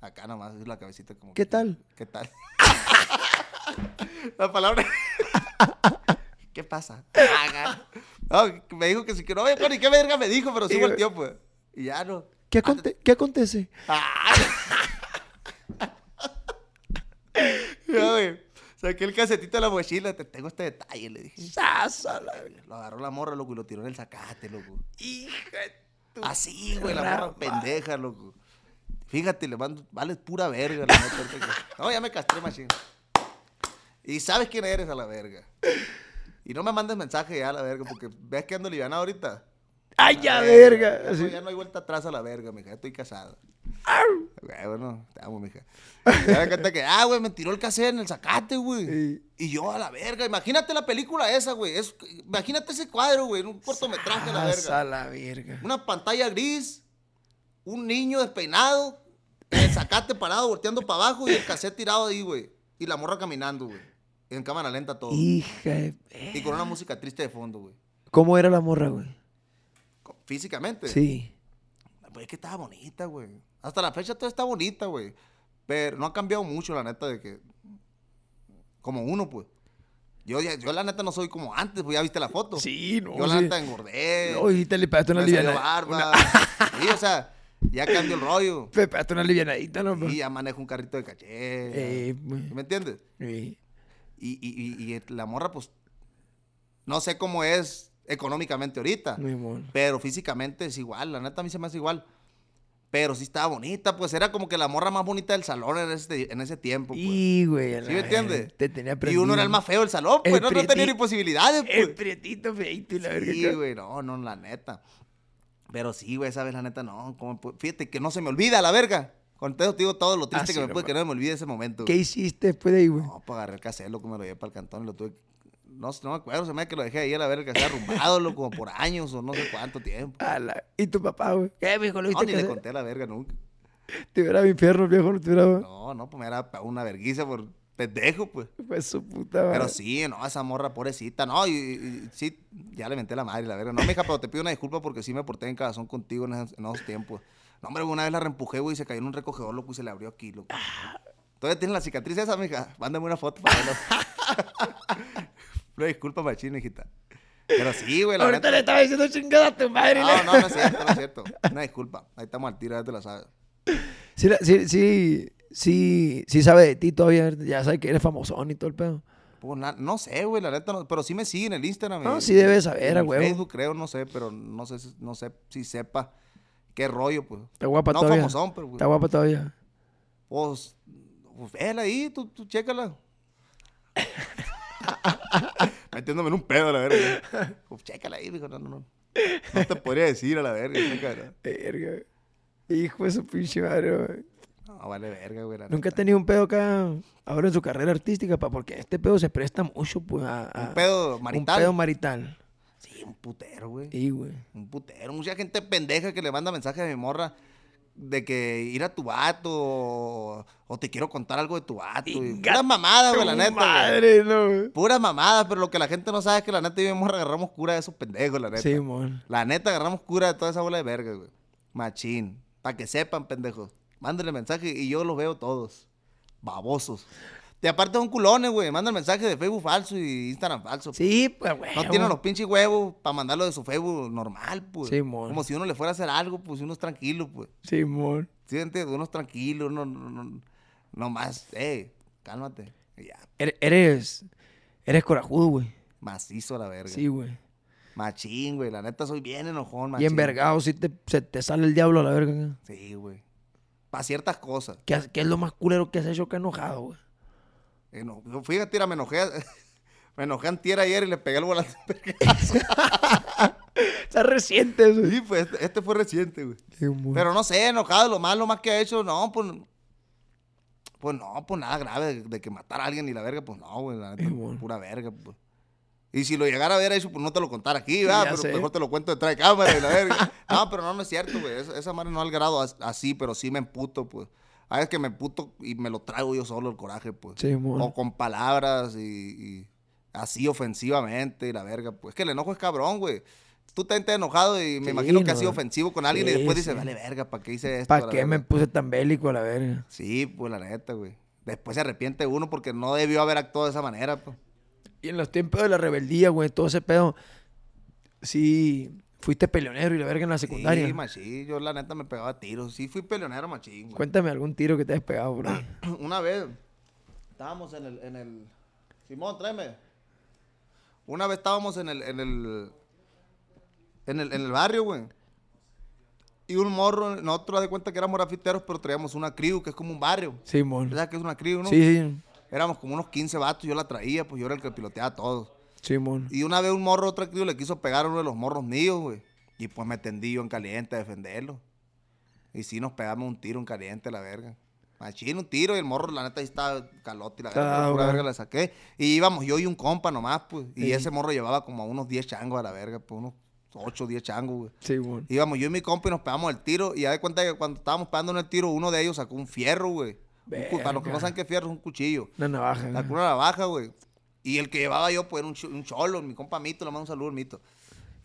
[SPEAKER 2] Acá nomás, la cabecita como.
[SPEAKER 1] ¿Qué tal?
[SPEAKER 2] ¿Qué tal? la palabra. ¿Qué pasa? No, me dijo que sí, que no, ni qué verga me dijo, pero sí volteó, pues. Y ya no.
[SPEAKER 1] ¿Qué, aconte- ¿Qué acontece?
[SPEAKER 2] Ah. Ya, güey. Saqué el casetito de la mochila, te tengo este detalle, le dije.
[SPEAKER 1] Sasa, la verga.
[SPEAKER 2] Lo agarró la morra, loco, y lo tiró en el zacate, loco.
[SPEAKER 1] Hija de tu-
[SPEAKER 2] Así, güey, la morra pendeja, loco. Fíjate, le mando, vale pura verga, la neta, No, ya me castré, machín. Y sabes quién eres a la verga. Y no me mandes mensaje ya a la verga, porque ves que ando liviana ahorita.
[SPEAKER 1] ¡Ay, ya, verga!
[SPEAKER 2] Ya, no, ya no hay vuelta atrás a la verga, mija, ya estoy casado. Güey, bueno, te amo, mija. Ya me cuenta que, ah, güey, me tiró el cassette en el zacate, güey.
[SPEAKER 1] Sí.
[SPEAKER 2] Y yo a la verga, imagínate la película esa, güey. Es, imagínate ese cuadro, güey, en un cortometraje a la verga.
[SPEAKER 1] la verga.
[SPEAKER 2] Una pantalla gris, un niño despeinado, el zacate parado volteando para abajo y el cassette tirado ahí, güey. Y la morra caminando, güey. En cámara lenta todo.
[SPEAKER 1] Hija de...
[SPEAKER 2] Y con una música triste de fondo, güey.
[SPEAKER 1] ¿Cómo era la morra, güey?
[SPEAKER 2] Físicamente.
[SPEAKER 1] Sí.
[SPEAKER 2] Pues es que estaba bonita, güey. Hasta la fecha todo está bonita, güey. Pero no ha cambiado mucho, la neta, de que. Como uno, pues. Yo, yo la neta no soy como antes, pues ya viste la foto.
[SPEAKER 1] Sí, no.
[SPEAKER 2] Yo la
[SPEAKER 1] sí.
[SPEAKER 2] neta engordé.
[SPEAKER 1] No, y te le pegaste una liviana.
[SPEAKER 2] barba. Sí, o sea, ya cambió el rollo.
[SPEAKER 1] Te pegaste una livianadita, ¿no?
[SPEAKER 2] Y ya manejo un carrito de caché.
[SPEAKER 1] Eh,
[SPEAKER 2] ¿sí
[SPEAKER 1] güey.
[SPEAKER 2] ¿Me entiendes?
[SPEAKER 1] Sí.
[SPEAKER 2] Y, y, y, y la morra, pues. No sé cómo es económicamente ahorita.
[SPEAKER 1] Amor.
[SPEAKER 2] Pero físicamente es igual, la neta a mí se me hace igual. Pero sí estaba bonita, pues era como que la morra más bonita del salón en ese, en ese tiempo. Pues.
[SPEAKER 1] Y, güey.
[SPEAKER 2] ¿Sí me entiendes?
[SPEAKER 1] Te tenía
[SPEAKER 2] y
[SPEAKER 1] prendido.
[SPEAKER 2] uno era el más feo del salón, pues
[SPEAKER 1] El
[SPEAKER 2] no, no tenía ni posibilidades,
[SPEAKER 1] El
[SPEAKER 2] pues.
[SPEAKER 1] prietito feito y la verga.
[SPEAKER 2] Sí, güey, no, no, la neta. Pero sí, güey, esa vez la neta no. ¿cómo pu- Fíjate que no se me olvida la verga. Con todo te digo todo lo triste
[SPEAKER 1] Ah,
[SPEAKER 2] que
[SPEAKER 1] sí,
[SPEAKER 2] me
[SPEAKER 1] no
[SPEAKER 2] puede que no me olvide ese momento.
[SPEAKER 1] ¿Qué hiciste después de ahí, güey?
[SPEAKER 2] No, pues agarré el cassette, loco, me lo llevé para el cantón y lo tuve. No, no me acuerdo, se me hace que lo dejé ahí a la verga, se arrumbado, loco, como por años o no sé cuánto tiempo.
[SPEAKER 1] La- ¿Y tu papá, güey? ¿Qué, viejo? ¿Lo
[SPEAKER 2] No, ni le
[SPEAKER 1] que
[SPEAKER 2] conté a la verga nunca.
[SPEAKER 1] Te hubiera mi infierno, viejo, no te hubiera...
[SPEAKER 2] No, no, pues me era una verguiza por pendejo, pues.
[SPEAKER 1] Pues su puta madre.
[SPEAKER 2] Pero sí, no, esa morra pobrecita, no, y, y- y sí, ya le menté la madre, la verga. No, mija, pero te pido una disculpa porque sí me porté en cabezón contigo en esos, en esos tiempos. No, hombre, una vez la reempujé, güey, y se cayó en un recogedor, loco, y se le abrió aquí, loco. Todavía tiene la cicatriz esa, mija. Mándame una foto para verlo. una disculpa, machín, hijita. Pero sí, güey, la
[SPEAKER 1] Ahorita
[SPEAKER 2] neta.
[SPEAKER 1] le estaba diciendo chingada a tu madre.
[SPEAKER 2] No,
[SPEAKER 1] le-
[SPEAKER 2] no, no es cierto, no es cierto. Una disculpa. Ahí estamos al tiro, ya te la sabes.
[SPEAKER 1] Sí, sí, sí, sí, sí sabe de ti todavía. Ya sabe que eres famosón y todo el pedo.
[SPEAKER 2] Pues, na- no sé, güey, la neta, no- pero sí me sigue en el Instagram.
[SPEAKER 1] No,
[SPEAKER 2] y-
[SPEAKER 1] sí debe saber, huevo.
[SPEAKER 2] Facebook creo, no sé, pero no sé, si- no sé si sepa qué rollo, pues.
[SPEAKER 1] Está guapa
[SPEAKER 2] no
[SPEAKER 1] todavía.
[SPEAKER 2] famosón, pero, güey,
[SPEAKER 1] Está guapa todavía.
[SPEAKER 2] pues, pues, vela ahí, tú, tú chécala. Metiéndome en un pedo, a la verga. Pues, chécala ahí, dijo, no, no, no. No te podría decir a la verga, chécala.
[SPEAKER 1] Verga. Hijo de su pinche madre, güey.
[SPEAKER 2] No, vale verga, güey.
[SPEAKER 1] Nunca he tenido un pedo acá ahora en su carrera artística, pa, porque este pedo se presta mucho, pues, a, a-
[SPEAKER 2] Un pedo
[SPEAKER 1] un
[SPEAKER 2] marital.
[SPEAKER 1] pedo marital.
[SPEAKER 2] Sí, un putero, güey.
[SPEAKER 1] Sí, güey.
[SPEAKER 2] Un putero. Mucha gente pendeja que le manda mensajes a mi morra de que ir a tu vato o, o te quiero contar algo de tu vato. y
[SPEAKER 1] Inga
[SPEAKER 2] Puras mamadas, güey, la neta.
[SPEAKER 1] Madre, no, güey.
[SPEAKER 2] Puras mamadas, pero lo que la gente no sabe es que la neta y mi morra agarramos cura de esos pendejos, la neta.
[SPEAKER 1] Sí, mon.
[SPEAKER 2] La neta agarramos cura de toda esa bola de verga, güey. Machín. Para que sepan, pendejos. Mándenle mensaje y yo los veo todos. Babosos. Y aparte son culones, güey. Mandan mensaje de Facebook falso y Instagram falso.
[SPEAKER 1] Sí, pues, güey.
[SPEAKER 2] No tienen los pinches huevos para mandarlo de su Facebook normal, pues.
[SPEAKER 1] Simón.
[SPEAKER 2] Como si uno le fuera a hacer algo, pues, uno es tranquilo, pues.
[SPEAKER 1] Sí, mon.
[SPEAKER 2] ¿Sí? Uno es tranquilo, no, no, no, no más, eh, cálmate. Y ya,
[SPEAKER 1] Eres, eres, corajudo, güey.
[SPEAKER 2] macizo la verga.
[SPEAKER 1] Sí, güey.
[SPEAKER 2] Machín, güey, la neta soy bien enojón,
[SPEAKER 1] Y
[SPEAKER 2] machín.
[SPEAKER 1] envergado, sí te, se te sale el diablo a la verga.
[SPEAKER 2] Sí, güey. Para ciertas cosas.
[SPEAKER 1] ¿Qué, qué es lo más culero que has hecho que enojado, güey?
[SPEAKER 2] Eno- Fíjate, tira, me enojé. Me enojé antier ayer y le pegué el volante.
[SPEAKER 1] Está reciente eso.
[SPEAKER 2] Sí, pues este, fue reciente, güey. Pero no sé, enojado, lo más, lo más que ha hecho, no, pues. Pues no, pues nada grave de, de que matar a alguien y la verga, pues no, güey, la neta,
[SPEAKER 1] bueno.
[SPEAKER 2] pura verga, pues. Y si lo llegara a ver hecho, pues no te lo contara aquí, ¿verdad? Pero
[SPEAKER 1] sé.
[SPEAKER 2] mejor te lo cuento detrás de cámara y la verga. No, pero no, no es cierto, güey. Esa, esa madre no al grado as- así, pero sí me emputo, pues. A veces que me emputo y me lo traigo yo solo el coraje, pues.
[SPEAKER 1] Sí.
[SPEAKER 2] O con palabras y, y así ofensivamente y la verga. Pues es que el enojo es cabrón, güey. Tú te estás enojado y me
[SPEAKER 1] Sí,
[SPEAKER 2] imagino que has sido ofensivo con alguien y después dices, vale verga, ¿para qué hice esto?
[SPEAKER 1] ¿Para qué me
[SPEAKER 2] verga".
[SPEAKER 1] puse tan bélico a la verga?
[SPEAKER 2] Sí, pues la neta, güey. Después se arrepiente uno porque no debió haber actuado de esa manera, pues.
[SPEAKER 1] Y en los tiempos de la rebeldía, güey, todo ese pedo. Sí, fuiste peleonero y la verga en la secundaria.
[SPEAKER 2] Sí, machín. Yo la neta me pegaba tiros. Sí, fui peleonero machín, güey.
[SPEAKER 1] Cuéntame algún tiro que te hayas pegado, bro.
[SPEAKER 2] Una vez estábamos en el, en el. Simón, tráeme. Una vez estábamos en el. En el. En el, en el barrio, güey. Y un morro, nosotros de cuenta que éramos grafiteros, pero traíamos una crew, que es como un barrio.
[SPEAKER 1] Sí, mon.
[SPEAKER 2] ¿Sabes qué es una crew, no?
[SPEAKER 1] Sí, sí.
[SPEAKER 2] Éramos como unos 15 vatos, yo la traía, pues yo era el que piloteaba a todos. Y una vez un morro, otra crew, le quiso pegar a uno de los morros míos, güey. Y pues me tendí yo en caliente a defenderlo. Y sí nos pegamos un tiro en caliente, la verga. Machín, un tiro y el morro, la neta, ahí estaba calote y la verga.
[SPEAKER 1] Ah,
[SPEAKER 2] pura
[SPEAKER 1] güey.
[SPEAKER 2] verga le saqué. Y íbamos yo y un compa nomás, pues. Y
[SPEAKER 1] Sí.
[SPEAKER 2] ese morro llevaba como a unos 10 changos a la verga, pues unos 8 o 10 changos, güey.
[SPEAKER 1] Sí, mon.
[SPEAKER 2] Íbamos yo y mi compa y nos pegamos el tiro. Y ya de cuenta que cuando estábamos pegando en el tiro, uno de ellos sacó un fierro, güey. Para los que no saben qué fierro es un cuchillo.
[SPEAKER 1] Una navaja.
[SPEAKER 2] La
[SPEAKER 1] güey.
[SPEAKER 2] cuna navaja, güey. Y el que llevaba yo, pues, era un, ch- un cholo, mi compa Mito, le mando un saludo al Mito.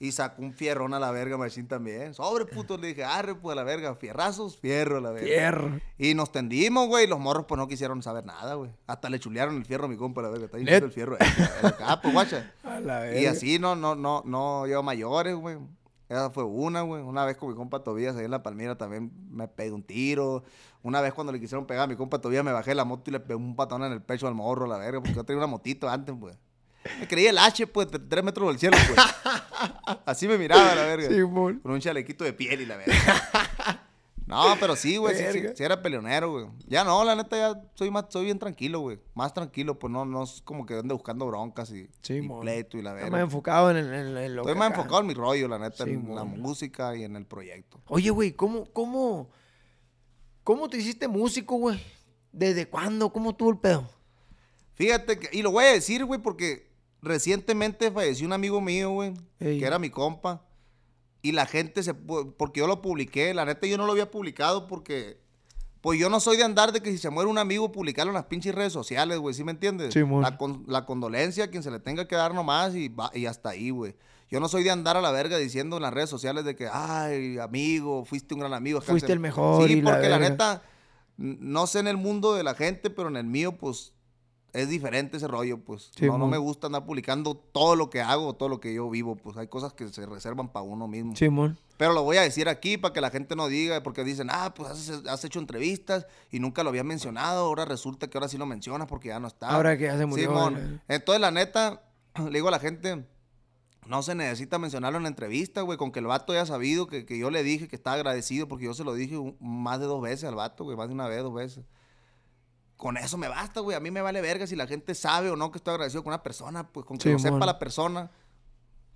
[SPEAKER 2] Y sacó un fierrón a la verga, machín también. Sobre, puto, le dije, arre, pues a la verga, fierrazos, fierro a la verga.
[SPEAKER 1] Fierro.
[SPEAKER 2] Y nos tendimos, güey, y los morros pues no quisieron saber nada, güey. Hasta le chulearon el fierro a mi compa, la verga. Está diciendo el fierro. ahí, Ah, pues guacha.
[SPEAKER 1] A la verga.
[SPEAKER 2] Y así no, no, no, no llevo mayores, güey. Esa fue una, güey. Una vez con mi compa Tobías ahí en la Palmira también me pegué un tiro. Una vez cuando le quisieron pegar a mi compa Tobías me bajé de la moto y le pegué un patón en el pecho al morro, la verga, porque yo tenía una motito antes, güey. Me creía el H, pues, tres metros del cielo, pues. Así me miraba, la verga.
[SPEAKER 1] Simón.
[SPEAKER 2] Con un chalequito de piel y la verga. No, pero sí, güey, sí, sí,
[SPEAKER 1] Verga.
[SPEAKER 2] sí era peleonero, güey. Ya no, la neta, ya soy más, soy bien tranquilo, güey. Más tranquilo, pues no, no es como que ande buscando broncas y,
[SPEAKER 1] Sí,
[SPEAKER 2] y pleito y la verga.
[SPEAKER 1] más enfocado en, en- en- en lo
[SPEAKER 2] Estoy
[SPEAKER 1] que
[SPEAKER 2] más
[SPEAKER 1] acá.
[SPEAKER 2] enfocado en mi rollo, la neta, en la música y en el proyecto.
[SPEAKER 1] Oye, güey, ¿cómo, cómo, cómo te hiciste músico, güey? ¿Desde cuándo? ¿Cómo tuvo el pedo?
[SPEAKER 2] Fíjate que, y lo voy a decir, güey, porque recientemente falleció un amigo mío, güey,
[SPEAKER 1] Ey.
[SPEAKER 2] que era mi compa. Y la gente se, porque yo lo publiqué, la neta yo no lo había publicado porque, pues yo no soy de andar de que si se muere un amigo publicarlo en las pinches redes sociales, güey, ¿sí me entiendes?
[SPEAKER 1] Simón.
[SPEAKER 2] la, con- la condolencia a quien se le tenga que dar nomás y, va- y hasta ahí, güey. Yo no soy de andar a la verga diciendo en las redes sociales de que, ay, amigo, fuiste un gran amigo.
[SPEAKER 1] Fuiste
[SPEAKER 2] descansa".
[SPEAKER 1] el mejor
[SPEAKER 2] Sí,
[SPEAKER 1] y la
[SPEAKER 2] porque la,
[SPEAKER 1] verga.
[SPEAKER 2] neta, no sé en el mundo de la gente, pero en el mío, pues, es diferente ese rollo, pues. no, no me gusta andar publicando todo lo que hago, todo lo que yo vivo, pues. Hay cosas que se reservan para uno mismo.
[SPEAKER 1] Simón.
[SPEAKER 2] Pero lo voy a decir aquí para que la gente no diga, porque dicen, ah, pues has, has hecho entrevistas y nunca lo habías mencionado, ahora resulta que ahora sí lo mencionas porque ya no está.
[SPEAKER 1] Ahora que ya se murió,
[SPEAKER 2] Simón.
[SPEAKER 1] la-
[SPEAKER 2] Entonces, la neta, le digo a la gente, no se necesita mencionarlo en la entrevista, güey, con que el vato haya sabido que, que yo le dije que estaba agradecido, porque yo se lo dije un- más de dos veces al vato, güey, más de una vez, dos veces. Con eso me basta, güey. A mí me vale verga si la gente sabe o no que estoy agradecido con una persona, pues con que lo
[SPEAKER 1] Simón.
[SPEAKER 2] sepa la persona.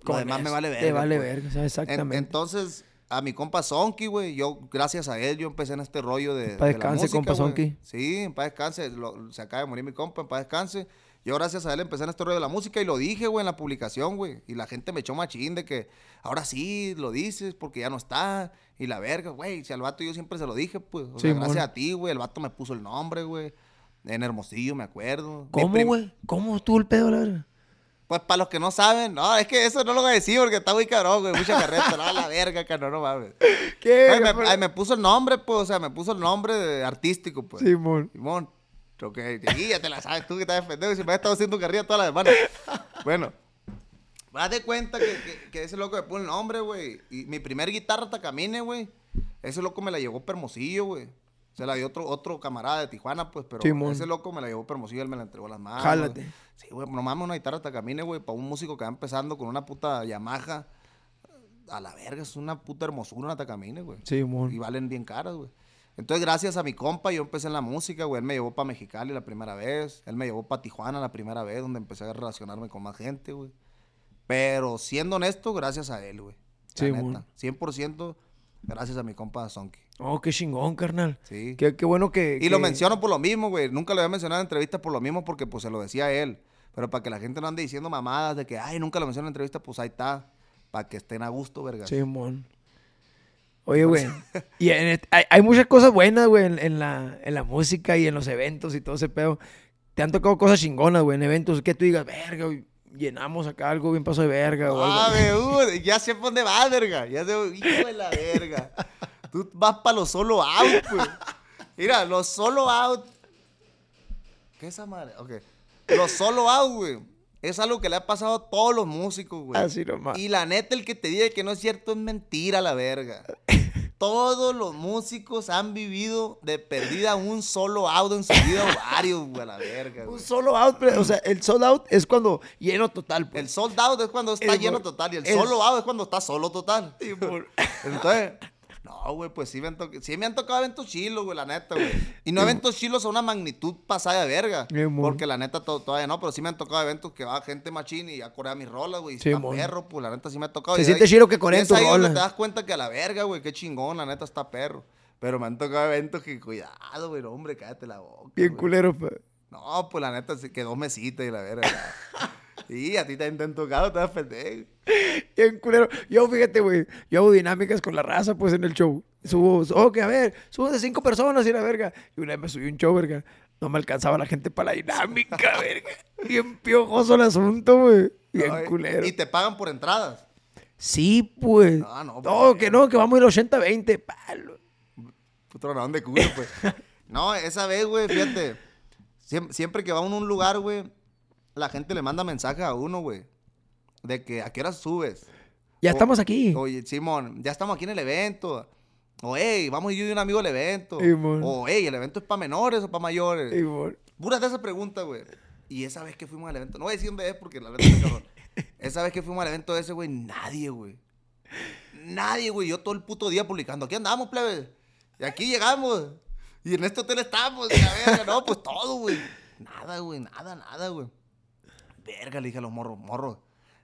[SPEAKER 2] Lo
[SPEAKER 1] Con
[SPEAKER 2] me vale verga.
[SPEAKER 1] Te vale
[SPEAKER 2] pues.
[SPEAKER 1] verga, o sea,
[SPEAKER 2] En-
[SPEAKER 1] exactamente.
[SPEAKER 2] entonces, a mi compa Zonky, güey, yo, gracias a él, yo empecé en este rollo de.
[SPEAKER 1] Pa'
[SPEAKER 2] de la
[SPEAKER 1] descanse,
[SPEAKER 2] música,
[SPEAKER 1] compa.
[SPEAKER 2] Sí, en paz descanse. lo- se acaba de morir mi compa, en paz descanse. Yo, gracias a él, empecé en este rollo de la música y lo dije, güey, en la publicación, güey. Y la gente me echó machín de que ahora sí lo dices porque ya no está. Y la verga, güey. Si al vato yo siempre se lo dije, pues. O sea, gracias a ti, güey. El vato me puso el nombre, güey. En Hermosillo, me acuerdo.
[SPEAKER 1] ¿Cómo, güey? ¿Cómo estuvo el pedo, la verga?
[SPEAKER 2] pues para los que no saben, no, es que eso no lo voy a decir porque está muy cabrón, güey. Mucha carreta, no, la verga, que no, no mames.
[SPEAKER 1] ¿Qué?
[SPEAKER 2] Ay, me, ay, me puso el nombre, pues, o sea, me puso el nombre de artístico, pues.
[SPEAKER 1] Simón.
[SPEAKER 2] Simón. Ok, y ya te la sabes tú que estás pendejo y se me ha estado haciendo carrilla toda la semana. Bueno, haz de cuenta que, que, que ese loco me puso el nombre, güey. Y mi primer guitarra Tacamine, güey. Ese loco me la llevó Permosillo, güey. Se la dio otro, otro camarada de Tijuana, pues, pero ese loco me la llevó Permosillo, él me la entregó a las manos.
[SPEAKER 1] Jálate.
[SPEAKER 2] Sí, güey, no mames, una guitarra Tacamine, güey, para un músico que va empezando con una puta Yamaha. A la verga, es una puta hermosura una Tacamine, güey. Y
[SPEAKER 1] Simón.
[SPEAKER 2] valen bien caras, güey. Entonces, gracias a mi compa, yo empecé en la música, güey. Él me llevó para Mexicali la primera vez. Él me llevó para Tijuana la primera vez, donde empecé a relacionarme con más gente, güey. Pero siendo honesto, gracias a él, güey. La
[SPEAKER 1] Sí,
[SPEAKER 2] neta.
[SPEAKER 1] mon.
[SPEAKER 2] 100% gracias a mi compa Zonky.
[SPEAKER 1] Oh, qué chingón, carnal.
[SPEAKER 2] Sí.
[SPEAKER 1] Qué, qué bueno que...
[SPEAKER 2] Y lo menciono por lo mismo, güey. Nunca lo había mencionado en entrevistas por lo mismo, porque pues se lo decía él. Pero para que la gente no ande diciendo mamadas de que, ay, nunca lo menciono en entrevistas, pues ahí está. Para que estén a gusto, verga.
[SPEAKER 1] Simón. Oye, güey. y en hay, hay muchas cosas buenas, güey, en, en la, en la música y en los eventos y todo ese pedo. Te han tocado cosas chingonas, güey, en eventos que tú digas, verga, güey, llenamos acá algo bien paso de verga o algo.
[SPEAKER 2] Ah, uh, ya sé por dónde vas, verga. Ya sé, hijo de la verga. Tú vas para los solo out, pues. Mira, los solo out. ¿Qué es esa madre? Ok. Los solo out, güey. Es algo que le ha pasado a todos los músicos, güey.
[SPEAKER 1] Así nomás.
[SPEAKER 2] Y la neta, el que te diga que no es cierto es mentira, la verga. Todos los músicos han vivido de perdida un solo out en su vida o varios, güey, a la verga,
[SPEAKER 1] Un solo out, pero, o sea, el sold out es cuando lleno total, pues.
[SPEAKER 2] El sold out es cuando está
[SPEAKER 1] El
[SPEAKER 2] lleno total y el
[SPEAKER 1] el-
[SPEAKER 2] solo out es cuando está solo total.
[SPEAKER 1] Simón.
[SPEAKER 2] Entonces, no, güey, pues sí me, han to- sí me han tocado eventos chilos, güey, la neta, güey. Y no eventos chilos a una magnitud pasada de verga. Porque la neta to- todavía no, pero sí me han tocado eventos que va gente machín y ya corea mis rolas, güey. Y
[SPEAKER 1] Sí,
[SPEAKER 2] está perro, pues la neta sí me ha tocado.
[SPEAKER 1] Se
[SPEAKER 2] Y
[SPEAKER 1] siente chido que
[SPEAKER 2] es
[SPEAKER 1] tus rolas.
[SPEAKER 2] te das cuenta que a la verga, güey, qué chingón, la neta está perro. Pero me han tocado eventos que, cuidado, güey, hombre, cállate la boca.
[SPEAKER 1] Bien culero, pues.
[SPEAKER 2] No, pues la neta quedó mesita y la verga. Y a ti también te han tocado, te vas pendejo.
[SPEAKER 1] Bien culero. Yo, fíjate, güey, yo hago dinámicas con la raza, pues, en el show. Subo, ok, a ver, subo de cinco personas y la verga. Y una vez me subí un show, verga. No me alcanzaba la gente para la dinámica, verga. Bien piojoso el asunto, güey. Bien
[SPEAKER 2] Ay,
[SPEAKER 1] culero.
[SPEAKER 2] Y te pagan por entradas.
[SPEAKER 1] Sí, pues.
[SPEAKER 2] No, no,
[SPEAKER 1] No,
[SPEAKER 2] pues.
[SPEAKER 1] que no, que vamos a ir 80-20. palo.
[SPEAKER 2] Puto tronadón de culo, pues. no, esa vez, güey, fíjate. siem- Siempre, que va uno a un lugar, güey, la gente le manda mensajes a uno, güey. De que a qué hora subes.
[SPEAKER 1] Ya
[SPEAKER 2] O-
[SPEAKER 1] estamos aquí.
[SPEAKER 2] Oye, Simón, ya estamos aquí en el evento. O, hey, vamos yo y un amigo al evento. O, hey, ¿el evento es para menores o para mayores?
[SPEAKER 1] Mon.
[SPEAKER 2] Puras de esas preguntas, güey. Y esa vez que fuimos al evento, no voy a decir dónde es porque la verdad es cabrón. Esa vez que fuimos al evento ese, güey, nadie, güey. Nadie, güey. Yo todo el puto día publicando. Aquí andamos, plebe. Y aquí llegamos. Y en este hotel estamos. Y la verga, no, pues todo, güey. Nada, güey, nada, nada, güey. Verga, le dije a los morros, morros.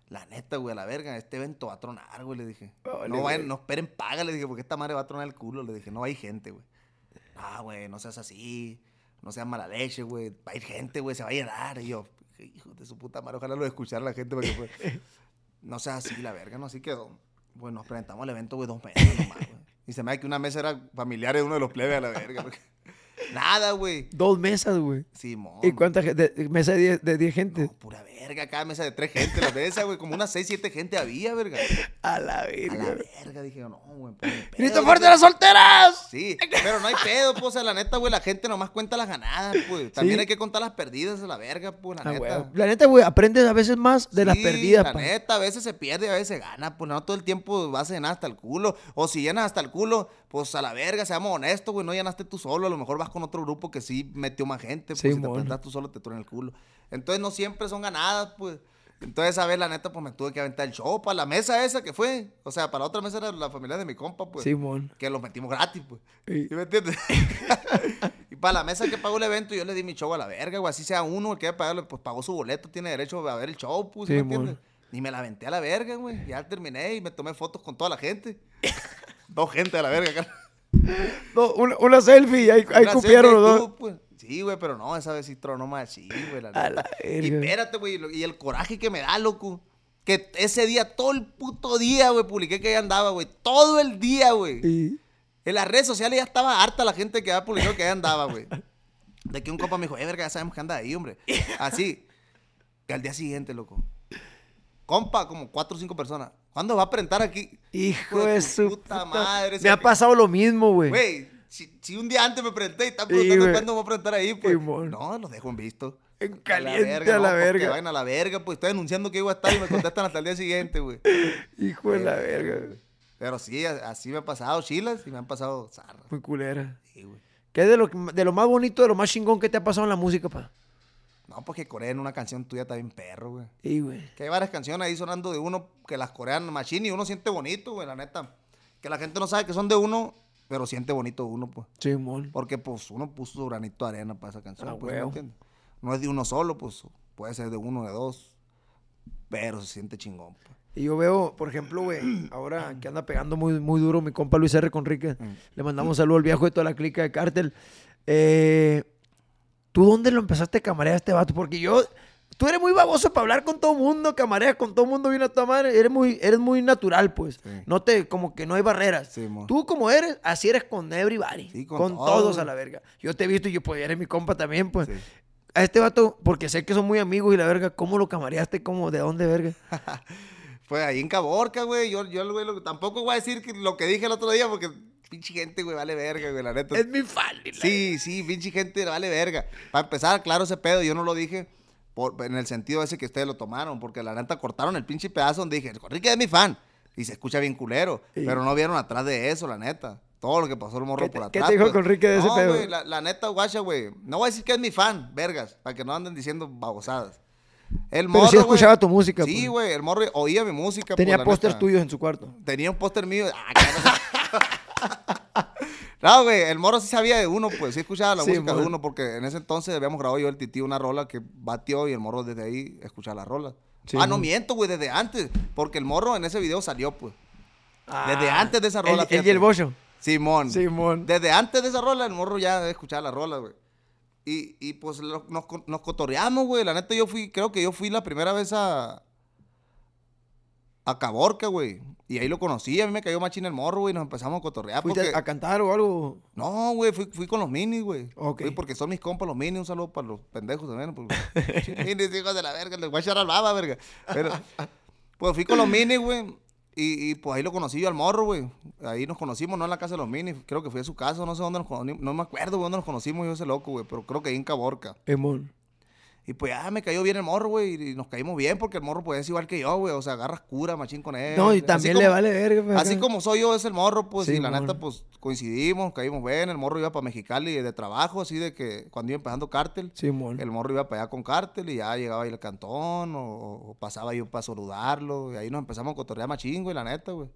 [SPEAKER 2] La neta, güey, a la verga, este evento va a tronar, güey, le dije.
[SPEAKER 1] Vale,
[SPEAKER 2] no, vayan, no esperen paga, le dije, porque esta madre va a tronar el culo. Le dije, no hay gente, güey. Ah, güey, no seas así. No seas mala leche, güey. Va a ir gente, güey, se va a llenar. Y yo, hijo de su puta madre, ojalá lo escuchara la gente. Porque, pues, no seas así, la verga, no así quedó. Pues nos presentamos al evento, güey, dos meses nomás, güey. Y se me da que una mesa era familiar de uno de los plebes a la verga. porque- Nada, güey.
[SPEAKER 1] Dos mesas, güey.
[SPEAKER 2] Simón.
[SPEAKER 1] ¿Y cuánta gente? de- Mesa de 10 de 10 gente.
[SPEAKER 2] No, pura verga, cada mesa de tres gente, la mesa, güey, como unas seis, siete gente había, verga.
[SPEAKER 1] A la
[SPEAKER 2] A la
[SPEAKER 1] verga.
[SPEAKER 2] verga, dije, no, güey, pues,
[SPEAKER 1] ¡Grito fuerte las solteras!
[SPEAKER 2] Sí, pero no hay pedo, pues, o sea, la neta, güey, la gente nomás cuenta las ganadas, pues. También
[SPEAKER 1] Sí.
[SPEAKER 2] hay que contar las perdidas, a la verga, pues, la
[SPEAKER 1] Ah,
[SPEAKER 2] neta.
[SPEAKER 1] La neta, güey, aprendes a veces más de las perdidas,
[SPEAKER 2] La
[SPEAKER 1] pa.
[SPEAKER 2] neta, a veces se pierde, a veces se gana. Pues no todo el tiempo vas a llenar hasta el culo. O si llenas hasta el culo, pues a la verga, seamos honestos, güey. No llenaste tú solo. A lo mejor vas con otro grupo que sí metió más gente. Pues
[SPEAKER 1] Sí,
[SPEAKER 2] si te presentas tú solo, te truena el culo. Entonces no siempre son ganadas, pues. Entonces, a ver, la neta, pues me tuve que aventar el show para la mesa esa que fue. O sea, para la otra mesa era la familia de mi compa, pues.
[SPEAKER 1] Simón.
[SPEAKER 2] Que los metimos gratis, pues.
[SPEAKER 1] Sí.
[SPEAKER 2] ¿Sí me entiendes? y para la mesa que pagó el evento, yo le di mi show a la verga, güey. Así sea uno el que haya pagado, pues pagó su boleto, tiene derecho a ver el show, pues. ¿sí me entiendes? Y me la aventé a la verga, güey. Ya terminé y me tomé fotos con toda la gente. Dos gente a la verga, cara.
[SPEAKER 1] No, una, una selfie y ahí, ahí cupieron los dos.
[SPEAKER 2] pues. Sí, güey, pero no, esa vez sí tronó más sí, güey. La
[SPEAKER 1] A la
[SPEAKER 2] Y espérate, güey. Y el coraje que me da, loco. Que ese día, todo el puto día, güey, publiqué que ahí andaba, güey. Todo el día, güey.
[SPEAKER 1] Y-
[SPEAKER 2] En las redes sociales ya estaba harta la gente que había publicado que ahí andaba, güey. De que un compa me dijo, eh, verga, ya sabemos que anda ahí, hombre. Así. Que al día siguiente, loco. Compa, como cuatro o cinco personas. ¿Cuándo va a presentar aquí?
[SPEAKER 1] Hijo de su
[SPEAKER 2] puta
[SPEAKER 1] puta
[SPEAKER 2] madre,
[SPEAKER 1] Me ha pasado lo mismo, güey.
[SPEAKER 2] Güey, si, si un día antes me presenté y están preguntando cuándo voy a presentar ahí, pues. No, los dejo en visto.
[SPEAKER 1] En
[SPEAKER 2] A la
[SPEAKER 1] caliente
[SPEAKER 2] verga,
[SPEAKER 1] a la
[SPEAKER 2] no,
[SPEAKER 1] verga.
[SPEAKER 2] Vayan a la verga, pues estoy anunciando que iba a estar y me contestan hasta el día siguiente, güey.
[SPEAKER 1] Hijo de la verga. güey.
[SPEAKER 2] Pero sí, así me ha pasado chilas y me han pasado zarras.
[SPEAKER 1] Muy culera.
[SPEAKER 2] Sí, güey.
[SPEAKER 1] ¿Qué es de lo, de lo más bonito, de lo más chingón que te ha pasado en la música, pa?
[SPEAKER 2] No, pues que coreen una canción tuya está bien perro, güey.
[SPEAKER 1] Sí, güey.
[SPEAKER 2] Que hay varias canciones ahí sonando de uno que las corean machine y uno siente bonito, güey, la neta. Que la gente no sabe que son de uno, pero siente bonito uno, pues.
[SPEAKER 1] Simón.
[SPEAKER 2] Porque, pues, uno puso su granito de arena para esa canción,
[SPEAKER 1] Ah,
[SPEAKER 2] pues, ¿me
[SPEAKER 1] huevo.
[SPEAKER 2] entiendes? No es de uno solo, pues, puede ser de uno, de dos, pero se siente chingón, pues.
[SPEAKER 1] Y yo veo, por ejemplo, güey, ahora que anda pegando muy, muy duro mi compa Luis R. Conrique.
[SPEAKER 2] Mm.
[SPEAKER 1] Le mandamos saludo al viejo de toda la clica de Cártel. Eh, ¿Tú dónde lo empezaste a camarear a este vato? Porque yo... Tú eres muy baboso para hablar con todo mundo, camareas con todo mundo, viene a tu madre. Eres muy, eres muy natural, pues.
[SPEAKER 2] Sí.
[SPEAKER 1] No te... Como que no hay barreras.
[SPEAKER 2] Sí.
[SPEAKER 1] Tú como eres, así eres con everybody.
[SPEAKER 2] Sí,
[SPEAKER 1] con
[SPEAKER 2] con todo,
[SPEAKER 1] todos a la verga. Yo te he visto y yo, pues, eres mi compa también, pues. A este vato, porque sé que son muy amigos y la verga, ¿cómo lo camareaste? ¿Cómo? ¿De dónde, verga?
[SPEAKER 2] Pues ahí en Caborca, güey, yo, yo güey, lo- tampoco voy a decir que lo que dije el otro día porque pinche gente, güey, vale verga, güey, la neta.
[SPEAKER 1] Es mi fan.
[SPEAKER 2] Sí, sí, pinche gente vale verga. Para empezar, claro, ese pedo, yo no lo dije por, en el sentido ese que ustedes lo tomaron, porque la neta cortaron el pinche pedazo donde dije, Enrique es mi fan. Y se escucha bien culero,
[SPEAKER 1] Sí.
[SPEAKER 2] pero no vieron atrás de eso, la neta. Todo lo que pasó el morro
[SPEAKER 1] ¿Qué
[SPEAKER 2] por
[SPEAKER 1] qué
[SPEAKER 2] atrás.
[SPEAKER 1] te dijo
[SPEAKER 2] pues.
[SPEAKER 1] Conrique de ese
[SPEAKER 2] No,
[SPEAKER 1] pedo?
[SPEAKER 2] güey, la, la neta, guacha, güey. No voy a decir que es mi fan, vergas, para que no anden diciendo babosadas. El
[SPEAKER 1] Pero
[SPEAKER 2] morro,
[SPEAKER 1] sí escuchaba tu música,
[SPEAKER 2] Sí,
[SPEAKER 1] pues.
[SPEAKER 2] güey, el morro oía mi música.
[SPEAKER 1] Tenía
[SPEAKER 2] pues, neta.
[SPEAKER 1] tuyos en su cuarto.
[SPEAKER 2] Tenía un póster mío. Ah. no, güey, el morro sí sabía de uno, pues sí escuchaba la
[SPEAKER 1] Sí,
[SPEAKER 2] música de uno, porque en ese entonces habíamos grabado yo el tití una rola que batió y el morro desde ahí escuchaba la rola.
[SPEAKER 1] Sí,
[SPEAKER 2] ah, no miento, güey, desde antes, porque el morro en ese video salió, pues. Desde
[SPEAKER 1] Ah,
[SPEAKER 2] antes de esa rola,
[SPEAKER 1] El, el y el bollo.
[SPEAKER 2] Simón.
[SPEAKER 1] Simón.
[SPEAKER 2] Desde antes de esa rola, el morro ya escuchaba la rola, güey. Y, y pues lo- nos, nos cotorreamos, güey. La neta, yo fui, creo que yo fui la primera vez a. A Caborca, güey. Y ahí lo conocí, a mí me cayó machín el morro, güey. y Nos empezamos a cotorrear.
[SPEAKER 1] ¿Fuiste
[SPEAKER 2] Porque...
[SPEAKER 1] a cantar o algo?
[SPEAKER 2] No, güey, fui, fui con los minis, güey.
[SPEAKER 1] Ok.
[SPEAKER 2] Fui porque son mis compas los minis. Un saludo para los pendejos también. Pues, minis, hijos de la verga. Les voy a echar al baba, verga. Pero, pues fui con los minis, güey. Y, y, pues ahí lo conocí yo al morro, güey. Ahí nos conocimos, no en la casa de los minis. Creo que fui a su casa, no sé dónde nos conocimos. No me acuerdo güey, dónde nos conocimos yo ese loco, güey. Pero creo que ahí en Caborca.
[SPEAKER 1] Emón.
[SPEAKER 2] Y pues ya me cayó bien el morro, güey. Y nos caímos bien porque el morro pues es igual que yo, güey. O sea, agarras cura, machín con él.
[SPEAKER 1] No, y también
[SPEAKER 2] como-
[SPEAKER 1] le vale verga. pues,
[SPEAKER 2] Así como soy yo, es el morro, pues.
[SPEAKER 1] Sí,
[SPEAKER 2] y la neta, pues coincidimos, caímos bien. El morro iba para Mexicali de trabajo, así de que cuando iba empezando cártel.
[SPEAKER 1] Simón.
[SPEAKER 2] El morro iba para allá con cártel y ya llegaba ahí al cantón o, o pasaba yo para saludarlo. Y ahí nos empezamos a cotorrear machín, güey, la neta, güey.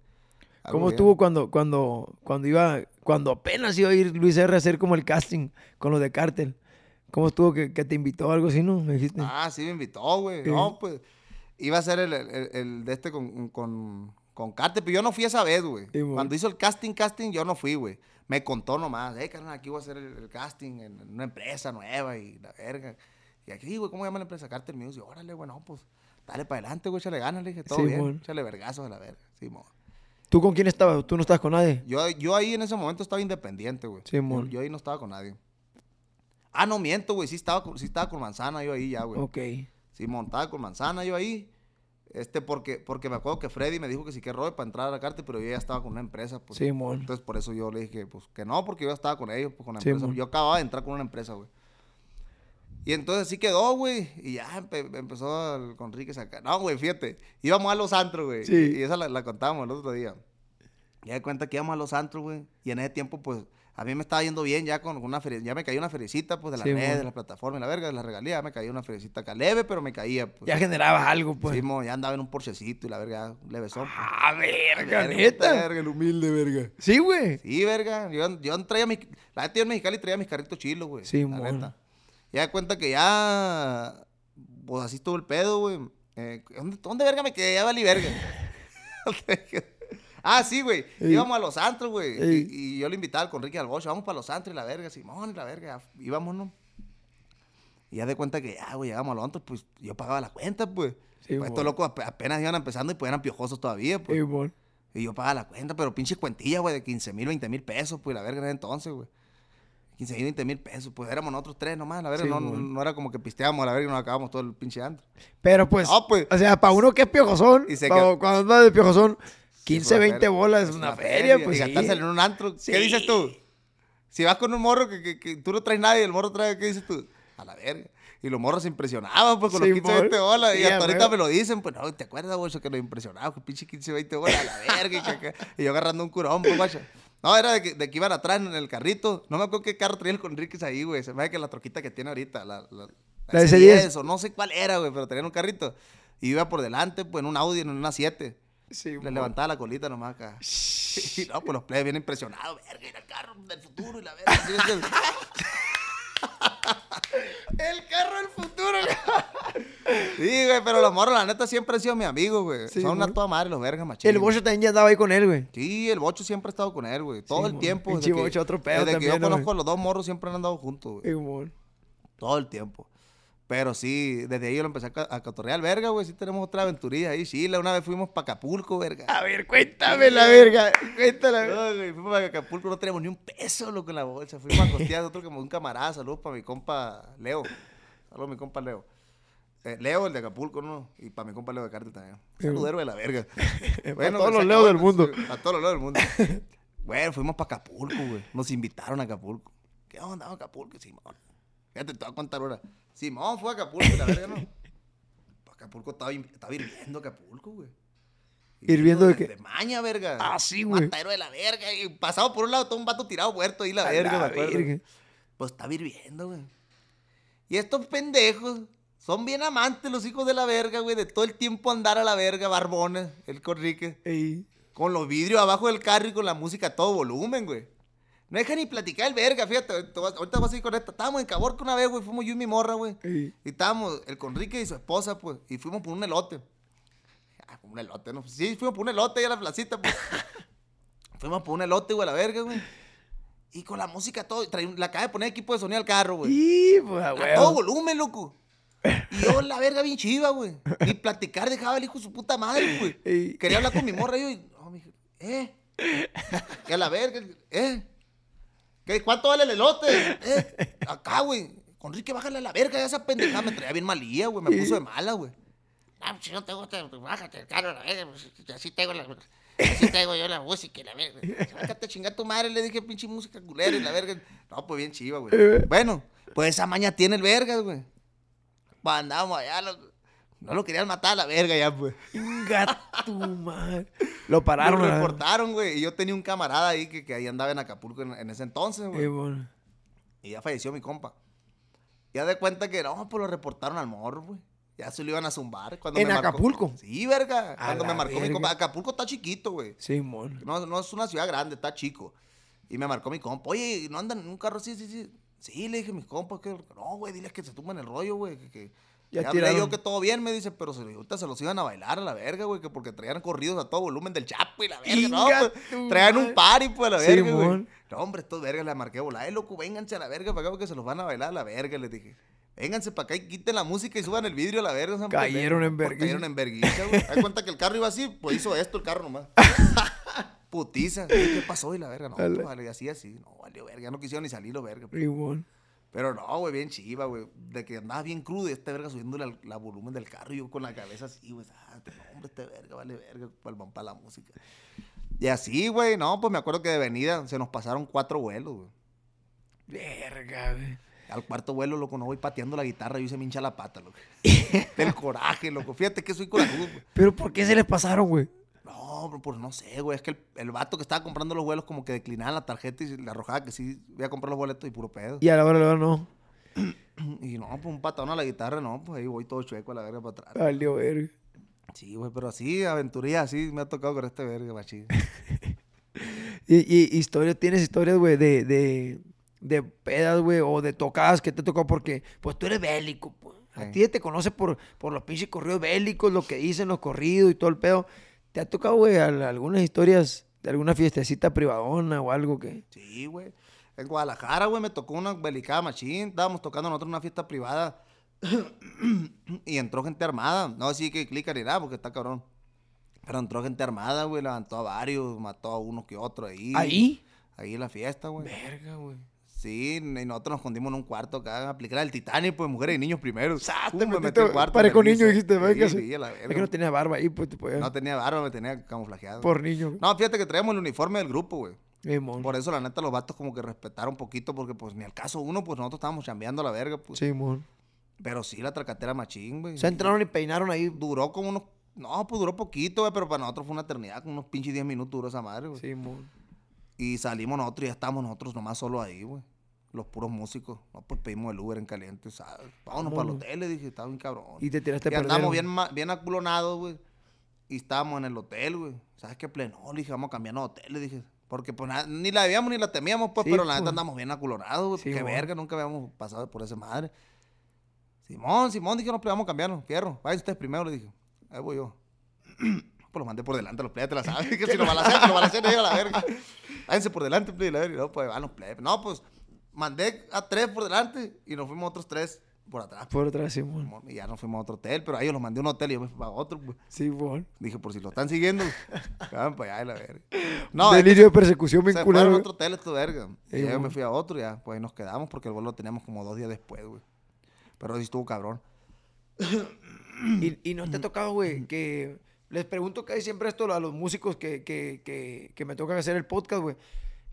[SPEAKER 1] ¿Cómo
[SPEAKER 2] bien.
[SPEAKER 1] estuvo cuando, cuando, cuando iba, cuando apenas iba a ir Luis R a hacer como el casting con los de Cártel? ¿Cómo estuvo que, que te invitó algo así, no? Me dijiste.
[SPEAKER 2] Ah, sí, me invitó, güey.
[SPEAKER 1] Sí.
[SPEAKER 2] No, pues iba a ser el, el- el- de este con, con, con Cártel, pero yo no fui esa vez, güey.
[SPEAKER 1] Sí.
[SPEAKER 2] Cuando hizo el casting, casting, yo no fui, güey. Me contó nomás, eh, carnal, aquí voy a hacer el, el casting en, en una empresa nueva y la verga. Y aquí, güey, ¿cómo llama la empresa? Cártel Music. Órale, güey, no, pues, dale para adelante, güey, échale ganas, le dije, todo
[SPEAKER 1] Sí,
[SPEAKER 2] bien.
[SPEAKER 1] mon.
[SPEAKER 2] Échale vergazos a la verga, sí, mon.
[SPEAKER 1] ¿Tú con quién estabas? ¿Tú no estabas con nadie?
[SPEAKER 2] Yo, yo ahí en ese momento estaba independiente, güey.
[SPEAKER 1] Sí,
[SPEAKER 2] yo, yo ahí no estaba con nadie. Ah, no miento, güey, sí estaba, con- sí estaba con Manzana yo ahí ya, güey.
[SPEAKER 1] Ok.
[SPEAKER 2] Sí, montaba con manzana yo ahí. Este, porque, porque me acuerdo que Freddy me dijo que sí que robe para entrar a la carta, pero yo ya estaba con una empresa. Pues.
[SPEAKER 1] Simón.
[SPEAKER 2] Entonces, por eso yo le dije pues, que no, porque yo ya estaba con ellos, pues, con la
[SPEAKER 1] Sí,
[SPEAKER 2] empresa.
[SPEAKER 1] mon.
[SPEAKER 2] Yo acababa de entrar con una empresa, güey. Y entonces sí quedó, güey. Y ya empe- empezó el Conrique sacar. No, güey, fíjate. Íbamos a los antros, güey.
[SPEAKER 1] Sí.
[SPEAKER 2] Y esa la, la contábamos el otro día. Ya de cuenta que íbamos a los antros, güey. Y en ese tiempo, pues, a mí me estaba yendo bien ya con una feria. Ya me cayó una feriecita, pues, de la
[SPEAKER 1] Sí,
[SPEAKER 2] red, de la plataforma y la verga, de la regalía. Ya me cayó una feriecita acá leve, pero me caía, pues.
[SPEAKER 1] Ya generabas algo, pues.
[SPEAKER 2] Sí, mo, ya andaba en un porchecito y la verga, levesón. pues.
[SPEAKER 1] Ah, verga,
[SPEAKER 2] Verga,
[SPEAKER 1] neta.
[SPEAKER 2] verga, el humilde, verga.
[SPEAKER 1] Sí, güey.
[SPEAKER 2] Sí, verga. Yo, yo traía mis. La neta, yo en Mexicali traía mis carritos chilos, güey.
[SPEAKER 1] Sí,
[SPEAKER 2] neta. Ya de cuenta que ya. Pues así estuvo el pedo, güey. Eh, ¿dónde, dónde verga me quedé? Ya valí verga. ah, sí, güey.
[SPEAKER 1] Ey.
[SPEAKER 2] Íbamos a los antros, güey.
[SPEAKER 1] Ey.
[SPEAKER 2] Y, y yo le invitaba al Conrique al Bocho. Vamos para los antros y la verga. Simón y la verga. Íbamos, ¿no? Y ya de cuenta que ya, güey, llegamos a los antros, pues yo pagaba la cuenta, pues.
[SPEAKER 1] Sí,
[SPEAKER 2] pues estos locos ape- apenas iban empezando y pues eran piojosos todavía, pues. Y yo pagaba la cuenta, pero pinche cuentilla, güey, de 15 mil, 20 mil pesos, pues, la verga ese entonces, güey. 15 mil, 20 mil pesos, pues éramos nosotros tres nomás, la verga,
[SPEAKER 1] Sí,
[SPEAKER 2] no, era como que pisteábamos a la verga y nos acabamos todo el pinche antro.
[SPEAKER 1] Pero pues,
[SPEAKER 2] No, pues.
[SPEAKER 1] o sea, para uno que es piojosón,
[SPEAKER 2] Y se quedó-
[SPEAKER 1] cuando anda de piojosón, 15,
[SPEAKER 2] una
[SPEAKER 1] 20
[SPEAKER 2] feria,
[SPEAKER 1] bolas es una, feria, pues
[SPEAKER 2] Y gastárselo en un antro. ¿qué dices tú? Si vas con un morro que, que- que tú no traes nadie, el morro trae, ¿qué dices tú? A la verga. Y los morros se impresionaban, pues, con
[SPEAKER 1] Sí,
[SPEAKER 2] los 15,
[SPEAKER 1] mon.
[SPEAKER 2] 20 bolas.
[SPEAKER 1] Sí,
[SPEAKER 2] y hasta ahorita me lo dicen, pues, no, ¿te acuerdas, güey? Que nos impresionaba, que pinche 15, 20 bolas, a la verga. Y, y yo agarrando un curón, pues, guacha. No, era de que, de que iban atrás en el carrito. No me acuerdo qué carro traía el Conríquez ahí, güey. Se me hace que la troquita que tiene ahorita, la, la,
[SPEAKER 1] La S10.
[SPEAKER 2] S10, o no sé cuál era, güey, pero tenían un carrito. Y iba por delante, pues, en un Audi, en una 7.
[SPEAKER 1] Sí,
[SPEAKER 2] Le levantaba la colita nomás acá. Y no, pues los plebes bien impresionados. Verga, era el carro del futuro y la verga.
[SPEAKER 1] El carro del futuro.
[SPEAKER 2] Sí, güey, pero los morros, la neta, siempre han sido mi amigo, güey.
[SPEAKER 1] Sí,
[SPEAKER 2] Son una toda madre los vergas machín.
[SPEAKER 1] El Bocho también ya andaba ahí con él, güey.
[SPEAKER 2] Sí, el Bocho siempre ha estado con él, güey. Todo
[SPEAKER 1] Sí,
[SPEAKER 2] el tiempo. Desde que-
[SPEAKER 1] Bocho, otro pedo
[SPEAKER 2] Desde que yo
[SPEAKER 1] también, ¿no,
[SPEAKER 2] conozco a los dos morros, siempre han andado juntos, güey. Todo el tiempo. Pero sí, desde ahí yo lo empecé a, a cotorrear, verga, güey. Sí tenemos otra aventurilla ahí. Chile, una vez fuimos para Acapulco, verga.
[SPEAKER 1] A ver, cuéntame la verga. Cuéntala.
[SPEAKER 2] No, güey, fuimos a Acapulco, no teníamos ni un peso, loco, en la bolsa. Fuimos a costear otro como un camarada. Saludos para mi compa Leo. Saludos a mi compa Leo. Eh, Leo, el de Acapulco, ¿no? Y para mi compa Leo de Carte también.
[SPEAKER 1] Sí.
[SPEAKER 2] Saludero de la verga.
[SPEAKER 1] Para todos
[SPEAKER 2] que
[SPEAKER 1] los Leos del mundo.
[SPEAKER 2] sí, Para todos los Leos del mundo. Bueno, fuimos para Acapulco, güey. Nos invitaron a Acapulco. ¿Qué onda, a Acapulco? Simón. Fíjate, te voy a contar ahora. Simón fue a Acapulco, la verga, ¿no? Pues Acapulco estaba, estaba hirviendo Acapulco, güey.
[SPEAKER 1] ¿Hirviendo de qué?
[SPEAKER 2] De maña, verga.
[SPEAKER 1] Ah, sí, güey.
[SPEAKER 2] Matadero de la verga. Y pasado por un lado todo un vato tirado muerto ahí, la
[SPEAKER 1] A
[SPEAKER 2] verga,
[SPEAKER 1] la
[SPEAKER 2] me acuerdo. Pues estaba hirviendo, güey. Y estos pendejos son bien amantes, los hijos de la verga, güey, de todo el tiempo andar a la verga, barbones, el Corrique.
[SPEAKER 1] Ey.
[SPEAKER 2] Con los vidrios abajo del carro y con la música a todo volumen, güey. No deja ni platicar el verga, fíjate. te vas- Ahorita vas a ir con esta. Estábamos en Caborca una vez, güey. Fuimos yo y mi morra, güey.
[SPEAKER 1] Ey.
[SPEAKER 2] Y estábamos el Conrique y su esposa, pues. Y fuimos por un elote. Ah, por un elote, ¿no? Sí, fuimos por un elote ahí a la placita, pues. fuimos por un elote, güey, a la verga, güey. Y con la música todo. traí- Le acaba de poner equipo de sonido al carro, güey.
[SPEAKER 1] Y, pues, a huevo.
[SPEAKER 2] todo volumen, loco. Y yo, la verga, bien chiva, güey. Ni platicar dejaba el hijo de su puta madre, güey.
[SPEAKER 1] Ey.
[SPEAKER 2] Quería hablar con mi morra y yo, y, no, mija, ¿eh? Que a la verga, ¿eh? ¿Qué, ¿Cuánto vale el elote? ¿Eh? Acá, güey. Conrique, bájale a la verga, esa pendejada me traía bien malía, güey. Me puso de mala, güey. Ah, pues, si no te gusta, pues bájate el carro, la verga, pues, así tengo la... Así tengo yo la música y la verga. Bájate a chingar tu madre, le dije, pinche música culera y la verga. No, pues bien chiva, güey. Bueno, pues esa maña tiene el vergas, güey. Pues andamos allá, lo- no lo querían matar a la verga ya, pues.
[SPEAKER 1] Inga tu madre. Lo pararon.
[SPEAKER 2] Lo
[SPEAKER 1] a
[SPEAKER 2] reportaron, güey. Y yo tenía un camarada ahí que, que ahí andaba en Acapulco en, en ese entonces, güey.
[SPEAKER 1] Bueno.
[SPEAKER 2] Y ya falleció mi compa. Ya de cuenta que no, pues lo reportaron al morro, güey. Ya se lo iban a zumbar. Cuando
[SPEAKER 1] ¿En
[SPEAKER 2] me marcó-
[SPEAKER 1] Acapulco?
[SPEAKER 2] Sí, verga.
[SPEAKER 1] A
[SPEAKER 2] Cuando me marcó mi compa. Acapulco está chiquito, güey.
[SPEAKER 1] Simón.
[SPEAKER 2] No, no es una ciudad grande, está chico. Y me marcó mi compa. Oye, ¿no andan en un carro así, sí, sí? Sí, le dije, mis compas, que no, güey, diles que se tumben el rollo, güey. Que, que...
[SPEAKER 1] Ya
[SPEAKER 2] Ya, hablé yo que todo bien, me dice, pero se, ahorita se los iban a bailar a la verga, güey, que porque traían corridos a todo volumen del chapo y la verga, no, pues, traían un party, pues, a la verga, güey. No, hombre, estos vergas le marqué volar, eh, loco, vénganse a la verga para acá porque se los van a bailar a la verga, les dije. Vénganse para acá y quiten la música y suban el vidrio a la verga. sean
[SPEAKER 1] Cayeron
[SPEAKER 2] pendejos".
[SPEAKER 1] en
[SPEAKER 2] Pues,
[SPEAKER 1] vergüenza.
[SPEAKER 2] Cayeron en vergüenza, güey. Hay cuenta que el carro iba así, pues hizo esto el carro nomás. Putiza. ¿Qué pasó? Y la verga, no, pues, vale, así, así. No, valió verga, ya no quisieron ni salir los verga.
[SPEAKER 1] Simón.
[SPEAKER 2] Pero no, güey, bien chiva, güey. De que andaba bien crudo y este verga subiendo la, la volumen del carro y yo con la cabeza así, güey. Ah, hombre, este verga, vale verga, para la música. Y así, güey, no, pues me acuerdo que de venida se nos pasaron cuatro vuelos, güey.
[SPEAKER 1] Verga, güey.
[SPEAKER 2] Al cuarto vuelo, loco, no voy pateando la guitarra y se me hincha la pata, loco. Del coraje, loco. Fíjate que soy corajudo, güey.
[SPEAKER 1] Pero ¿por qué se les pasaron, güey?
[SPEAKER 2] No, pues no sé, güey. Es que el, el vato que estaba comprando los vuelos como que declinaba la tarjeta y le arrojaba que sí iba a comprar los boletos y puro pedo.
[SPEAKER 1] Y a la hora, a la hora no.
[SPEAKER 2] Y no, pues un patón a la guitarra, no, pues ahí voy todo chueco a la verga para atrás.
[SPEAKER 1] Valió, verga.
[SPEAKER 2] Sí, güey, pero así, aventuría, así me ha tocado con este verga, machín.
[SPEAKER 1] Y, y historias, tienes historias, güey, de, de, de pedas, güey, o de tocadas que te tocó porque, pues tú eres bélico, pues. A ti te conoce por, por los pinches corridos bélicos, lo que dicen los corridos y todo el pedo. ¿Te ha tocado, güey, al- algunas historias de alguna fiestecita privadona o algo que...
[SPEAKER 2] Sí, güey. En Guadalajara, güey, me tocó una belicada machín. Estábamos tocando nosotros una fiesta privada. y entró gente armada. No así que clica ni nada, porque está cabrón. Pero entró gente armada, güey, levantó a varios, mató a uno que otro ahí.
[SPEAKER 1] ¿Ahí?
[SPEAKER 2] Ahí en la fiesta, güey.
[SPEAKER 1] Verga, güey.
[SPEAKER 2] Sí, y nosotros nos escondimos en un cuarto acá aplicar el Titanic, pues mujeres y niños primero.
[SPEAKER 1] Sa,
[SPEAKER 2] Pum,
[SPEAKER 1] te
[SPEAKER 2] me metí al cuarto.
[SPEAKER 1] niño, dijiste, venga,
[SPEAKER 2] Sí,
[SPEAKER 1] sí. Es que no tenía barba ahí, pues te.
[SPEAKER 2] No tenía barba, me tenía camuflajeado.
[SPEAKER 1] por niño.
[SPEAKER 2] No, fíjate que traíamos el uniforme del grupo, güey. Por eso, la neta, los vatos como que respetaron un poquito, porque pues ni al caso uno, pues nosotros estábamos chambeando a la verga, pues.
[SPEAKER 1] Sí, mon.
[SPEAKER 2] Pero sí, la tracatera machín, güey.
[SPEAKER 1] Se entraron y peinaron ahí.
[SPEAKER 2] Duró como unos... No, pues duró poquito, güey, pero para nosotros fue una eternidad, como unos pinches 10 minutos duró esa madre, güey.
[SPEAKER 1] Sí, mon.
[SPEAKER 2] Y salimos nosotros y ya estábamos nosotros nomás solo ahí, güey. Los puros músicos. No, pues pedimos el Uber en caliente, ¿sabes? Vámonos para el hotel, le dije, estaba bien cabrón.
[SPEAKER 1] Y te tiraste a
[SPEAKER 2] Y
[SPEAKER 1] perder.
[SPEAKER 2] andamos bien, bien aculonados, güey. Y estábamos en el hotel, güey. ¿Sabes qué pleno? Le dije, vamos a cambiarnos de hotel, le dije. Porque pues ni la debíamos ni la temíamos, pues,
[SPEAKER 1] Sí,
[SPEAKER 2] pero la
[SPEAKER 1] pues.
[SPEAKER 2] neta andamos bien aculonados, güey.
[SPEAKER 1] Sí,
[SPEAKER 2] Qué verga, nunca habíamos pasado por esa madre. Simón, Simón, dije, no, pues vamos a cambiarnos. Fierro, vayan ustedes primero, le dije. Ahí voy yo. pues los mandé por delante, los plebes te la saben. Que si lo van a hacer, lo van a hacer, a la verga. Váyanse por delante, plebe, la verga. No, pues van los plebes. No, pues mandé a tres por delante y nos fuimos otros tres por atrás.
[SPEAKER 1] Por atrás, sí.
[SPEAKER 2] Simón, Y ya nos fuimos a otro hotel, pero a ellos los mandé a un hotel y yo me fui para otro. pues.
[SPEAKER 1] Sí, mon.
[SPEAKER 2] Dije, por si lo están siguiendo, van para allá y la verga. No, es que
[SPEAKER 1] Delirio de persecución
[SPEAKER 2] se
[SPEAKER 1] bien
[SPEAKER 2] fueron a otro hotel estos verga. Y
[SPEAKER 1] Ey,
[SPEAKER 2] ya yo me
[SPEAKER 1] bueno.
[SPEAKER 2] fui a otro, ya, pues ahí nos quedamos porque el vuelo lo teníamos como dos días después, güey. Pero sí estuvo cabrón.
[SPEAKER 1] Y, y no te ha tocado, güey, que les pregunto que hay siempre esto a los músicos que, que, que, que me tocan hacer el podcast, güey,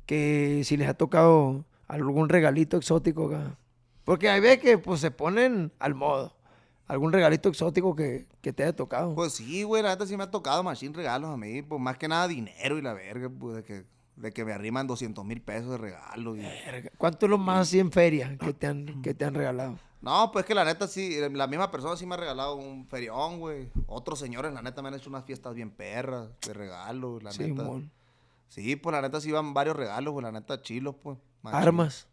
[SPEAKER 1] que si les ha tocado algún regalito exótico acá. Porque hay veces que pues se ponen al modo. Algún regalito exótico que, que te haya tocado.
[SPEAKER 2] Pues sí, güey, la neta sí me ha tocado machín regalos a mí, pues más que nada dinero y la verga, pues de que, de que me arriman 200 mil pesos de regalo. y-
[SPEAKER 1] ¿Cuánto es lo más así en feria que te han, que te han regalado?
[SPEAKER 2] No, pues que la neta sí, la misma persona sí me ha regalado un ferión, güey. Otros señores, la neta, me han hecho unas fiestas bien perras de regalo, la
[SPEAKER 1] Sí,
[SPEAKER 2] neta.
[SPEAKER 1] mon.
[SPEAKER 2] Sí, pues la neta sí van varios regalos, güey, la neta chilos, pues. machín.
[SPEAKER 1] Armas.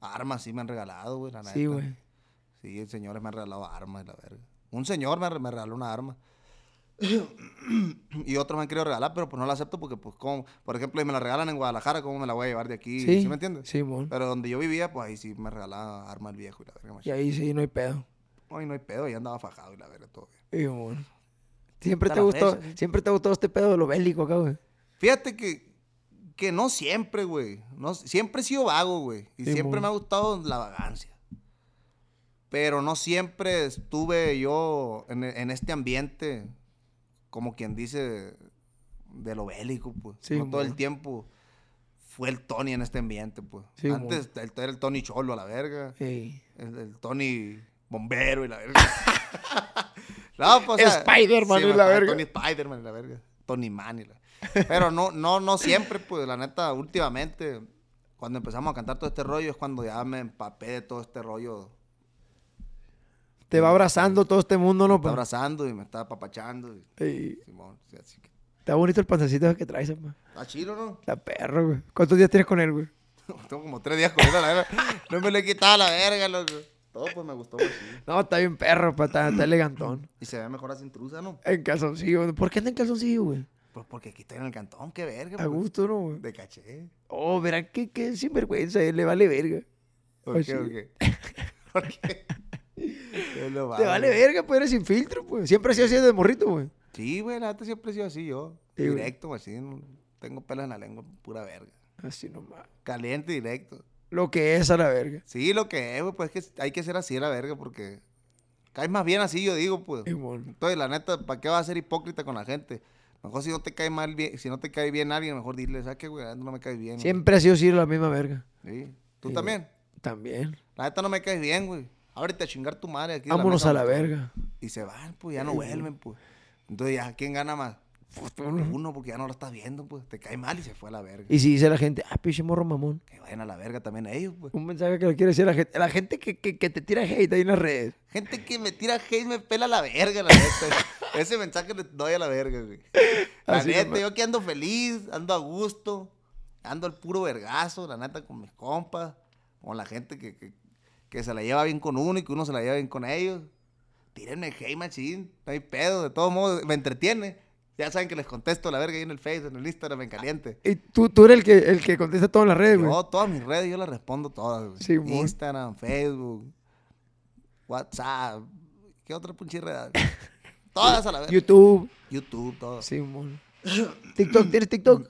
[SPEAKER 2] Armas sí me han regalado, güey, la neta.
[SPEAKER 1] Sí, güey.
[SPEAKER 2] Sí, señores me han regalado armas, la verga. Un señor me, me regaló una arma. y otros me han querido regalar, pero pues no la acepto porque, pues, como, por ejemplo, si me la regalan en Guadalajara, ¿cómo me la voy a llevar de aquí?
[SPEAKER 1] Sí.
[SPEAKER 2] ¿Sí, me entiendes?
[SPEAKER 1] Sí, mon.
[SPEAKER 2] Pero donde yo vivía, pues ahí sí me regalaba arma el viejo y la verga,
[SPEAKER 1] Y ahí sí, no hay pedo.
[SPEAKER 2] Ay, no hay pedo, ya andaba fajado y la verga, todo bien.
[SPEAKER 1] Sí, mon. Siempre te gustó,
[SPEAKER 2] fecha, sí.
[SPEAKER 1] siempre te gustado este pedo de lo bélico acá, güey.
[SPEAKER 2] Fíjate que, que no siempre, güey. No, siempre he sido vago, güey. Y
[SPEAKER 1] Sí,
[SPEAKER 2] siempre
[SPEAKER 1] mon.
[SPEAKER 2] me ha gustado la vagancia. Pero no siempre estuve yo en, en este ambiente, como quien dice, de lo bélico, pues.
[SPEAKER 1] Sí,
[SPEAKER 2] no todo el tiempo fue el Tony en este ambiente, pues.
[SPEAKER 1] Sí.
[SPEAKER 2] Antes el- era el Tony Cholo a la verga.
[SPEAKER 1] Ey.
[SPEAKER 2] El, el Tony Bombero y la verga. no, pues. o sea,
[SPEAKER 1] Spider-Man y la verga.
[SPEAKER 2] Tony Spider-Man y la verga. Tony Man y la. Pero no, no, no siempre, pues, la neta, últimamente, cuando empezamos a cantar todo este rollo, es cuando ya me empapé de todo este rollo.
[SPEAKER 1] Te va abrazando todo este mundo, ¿no?
[SPEAKER 2] Me está abrazando y me está apapachando. Y,
[SPEAKER 1] Ey,
[SPEAKER 2] Simón, sí, así que.
[SPEAKER 1] Está bonito el pantecito que traes, pa.
[SPEAKER 2] Está chido, ¿no?
[SPEAKER 1] La perro, güey. ¿Cuántos días tienes con él, güey?
[SPEAKER 2] Tengo como tres días con él a la verga. No me lo he quitado a la verga, loco. Todo pues me gustó así.
[SPEAKER 1] No, está bien perro, pa. Está, está elegantón.
[SPEAKER 2] Y se ve mejor así intrusa, ¿no?
[SPEAKER 1] En calzoncillo. ¿Por qué anda en calzoncillo, güey?
[SPEAKER 2] Pues porque aquí estoy en el cantón, qué verga.
[SPEAKER 1] A
[SPEAKER 2] pues.
[SPEAKER 1] gusto, ¿no, güey?
[SPEAKER 2] De caché.
[SPEAKER 1] Oh, verá qué, qué sinvergüenza, él le vale verga.
[SPEAKER 2] ¿Por qué? ¿Por qué? ¿Por qué?
[SPEAKER 1] Te vale verga, pues eres sin filtro, pues. Siempre ha sido así de morrito, güey.
[SPEAKER 2] Sí, güey, la neta siempre he sido así yo.
[SPEAKER 1] Sí, güey.
[SPEAKER 2] directo, así. tengo pelos en la lengua, pura verga.
[SPEAKER 1] Así nomás.
[SPEAKER 2] Caliente y directo.
[SPEAKER 1] Lo que es a la verga.
[SPEAKER 2] Sí, lo que es, güey, pues es que hay que ser así a la verga porque caes más bien así, yo digo, pues. Entonces, la neta, ¿para qué vas a ser hipócrita con la gente? Mejor si no te cae mal bien, si no te cae bien alguien, mejor dile, ¿sabes qué, güey? No me caes bien. güey".
[SPEAKER 1] Siempre ha sido así la misma verga.
[SPEAKER 2] Sí. ¿Tú
[SPEAKER 1] Sí,
[SPEAKER 2] también?
[SPEAKER 1] También.
[SPEAKER 2] La neta no me caes bien, güey. Ábrete a chingar tu madre aquí.
[SPEAKER 1] Vámonos
[SPEAKER 2] mesa,
[SPEAKER 1] a la verga.
[SPEAKER 2] Y se van, pues, ya no vuelven, pues. Entonces, ya, ¿quién gana más?
[SPEAKER 1] Uno.
[SPEAKER 2] Uno, porque ya no lo estás viendo, pues. Te cae mal y se fue a la verga.
[SPEAKER 1] Y si dice la gente, ah, pinche morro mamón.
[SPEAKER 2] Que vayan a la verga también ellos, pues.
[SPEAKER 1] Un mensaje que le quiere decir a la gente. La gente que, que, que te tira hate ahí en las redes.
[SPEAKER 2] Gente que me tira hate me pela la verga, la neta. Ese mensaje le doy a la verga, güey. La
[SPEAKER 1] Así
[SPEAKER 2] neta,
[SPEAKER 1] nomás.
[SPEAKER 2] yo que ando feliz, ando a gusto, ando al puro vergazo, la neta, con mis compas, con la gente que, que, que se la lleva bien con uno y que uno se la lleva bien con ellos. Tírenme hate, machín, no hay pedo, de todos modos, me entretiene. Ya saben que les contesto la verga ahí en el Face, en el Instagram, en caliente.
[SPEAKER 1] Y tú, tú eres el que, el que contesta todo en las redes, güey.
[SPEAKER 2] Yo, todas mis redes, yo las respondo todas, güey.
[SPEAKER 1] Sí.
[SPEAKER 2] Instagram, Facebook, WhatsApp, ¿qué otra pinche red? todas a la vez.
[SPEAKER 1] YouTube.
[SPEAKER 2] YouTube, todo.
[SPEAKER 1] Sí, mon. TikTok, ¿tienes TikTok?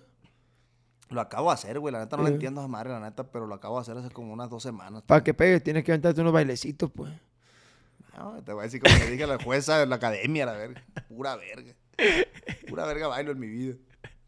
[SPEAKER 2] Lo acabo de hacer, güey. La neta no lo entiendo a madre, la neta, pero lo acabo de hacer hace como unas dos semanas.
[SPEAKER 1] Para que pegues, tienes que aventarte unos bailecitos, pues.
[SPEAKER 2] No, te voy a decir como le dije a la jueza de la academia, la verga. Pura verga. Pura verga bailo en mi vida.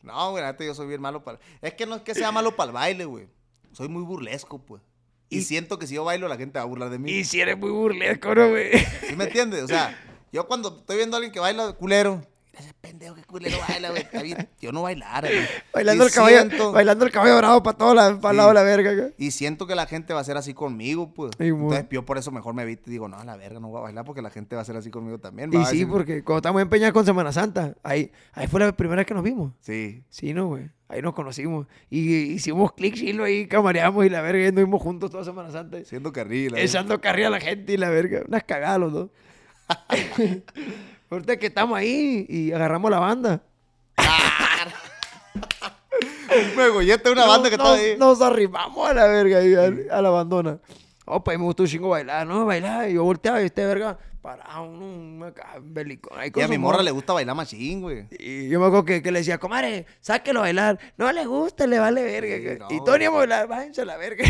[SPEAKER 2] No, güey, la neta yo soy bien malo para... Es que no es que sea malo para el baile, güey. Soy muy burlesco, pues. Y,
[SPEAKER 1] Y-
[SPEAKER 2] siento que si yo bailo la gente va a burlar de mí.
[SPEAKER 1] Y si eres muy burlesco, ¿no, güey?
[SPEAKER 2] ¿Sí me entiendes? O sea, yo cuando estoy viendo a alguien que baila culero, ese pendejo que culero baila, güey. Está bien. Yo no bailara, güey.
[SPEAKER 1] Bailando
[SPEAKER 2] Y
[SPEAKER 1] el, caballo,
[SPEAKER 2] siento-
[SPEAKER 1] bailando el caballo bravo para todo la, para
[SPEAKER 2] Sí.
[SPEAKER 1] lado de la verga, güey.
[SPEAKER 2] Y siento que la gente va a ser así conmigo, pues.
[SPEAKER 1] Sí.
[SPEAKER 2] Entonces yo por eso mejor me evito y digo, no, a la verga, no voy a bailar porque la gente va a ser así conmigo también.
[SPEAKER 1] Y sí,
[SPEAKER 2] decir-
[SPEAKER 1] porque cuando estábamos empeñados con Semana Santa, ahí, ahí fue la primera vez que nos vimos.
[SPEAKER 2] Sí.
[SPEAKER 1] Sí, ¿no, güey? Ahí nos conocimos. Y hicimos clic, chilo, ahí camareamos y la verga, y anduvimos juntos toda Semana Santa.
[SPEAKER 2] Siendo carril.
[SPEAKER 1] Echando carrilla a la gente y la verga. Unas cagadas los dos. Ahorita que estamos ahí y agarramos la banda.
[SPEAKER 2] Me gollete una banda que está ahí.
[SPEAKER 1] Nos arrimamos a la verga ahí, a, la abandona. Oh, pues me gustó un chingo bailar, ¿no? Bailar. Y yo volteaba y este verga parado, un, belicón.
[SPEAKER 2] Y a mi morra
[SPEAKER 1] morra.
[SPEAKER 2] le gusta bailar machín, güey.
[SPEAKER 1] Y yo me acuerdo que, que le decía, comadre, sáquelo a bailar. No le gusta, le vale verga.
[SPEAKER 2] Sí, no,
[SPEAKER 1] y. Tony a bailar, váyanse a la verga.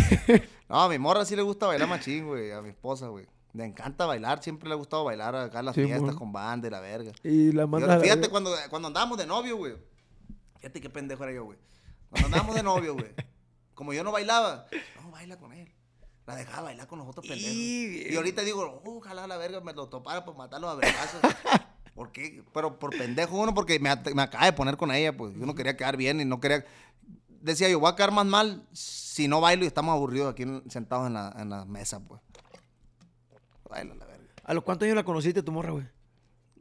[SPEAKER 2] No, a mi morra sí le gusta bailar machín, güey. A mi esposa, güey. Le encanta bailar. Siempre le ha gustado bailar acá en las
[SPEAKER 1] Sí,
[SPEAKER 2] fiestas con banda y la verga.
[SPEAKER 1] y la manda la
[SPEAKER 2] fíjate
[SPEAKER 1] verga.
[SPEAKER 2] cuando, cuando andábamos de novio, güey. Fíjate qué pendejo era yo, güey. Cuando andábamos de novio, güey. Como yo no bailaba, no, baila con él. La dejaba bailar con los otros pendejos.
[SPEAKER 1] Y-
[SPEAKER 2] Y ahorita digo, "Uh, ojalá la verga me lo topara por matarlo a vergazos. ¿Por qué? Pero por pendejo uno, porque me, me acaba de poner con ella, pues. Yo no quería quedar bien y no quería... Decía yo, voy a quedar más mal si no bailo y estamos aburridos aquí en- sentados en la, en la mesa, pues. Baila la verga.
[SPEAKER 1] ¿A los cuántos años la conociste tu morra, güey?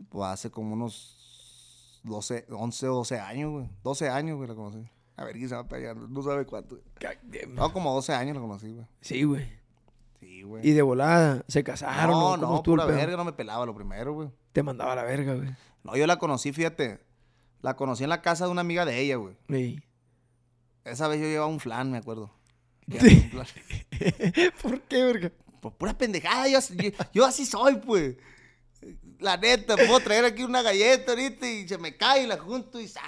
[SPEAKER 2] Pues hace como unos 12, 11 o 12 años, güey. 12 años, güey, la conocí. A ver, quizá para allá, no sabe cuánto. No, como 12 años la conocí, güey.
[SPEAKER 1] Sí, güey.
[SPEAKER 2] Sí, güey.
[SPEAKER 1] Y de volada, se casaron.
[SPEAKER 2] no,
[SPEAKER 1] ¿Cómo
[SPEAKER 2] no,
[SPEAKER 1] el
[SPEAKER 2] pura verga, no me pelaba lo primero, güey.
[SPEAKER 1] Te mandaba a la verga, güey.
[SPEAKER 2] No, yo la conocí, fíjate. La conocí en la casa de una amiga de ella, güey.
[SPEAKER 1] Sí.
[SPEAKER 2] Esa vez yo llevaba un flan, me acuerdo.
[SPEAKER 1] Sí.
[SPEAKER 2] Un flan.
[SPEAKER 1] ¿Por qué, verga?
[SPEAKER 2] Por pura pendejada, yo, yo, yo así soy, pues. La neta, puedo traer aquí una galleta ahorita y se me cae y la junto y sa.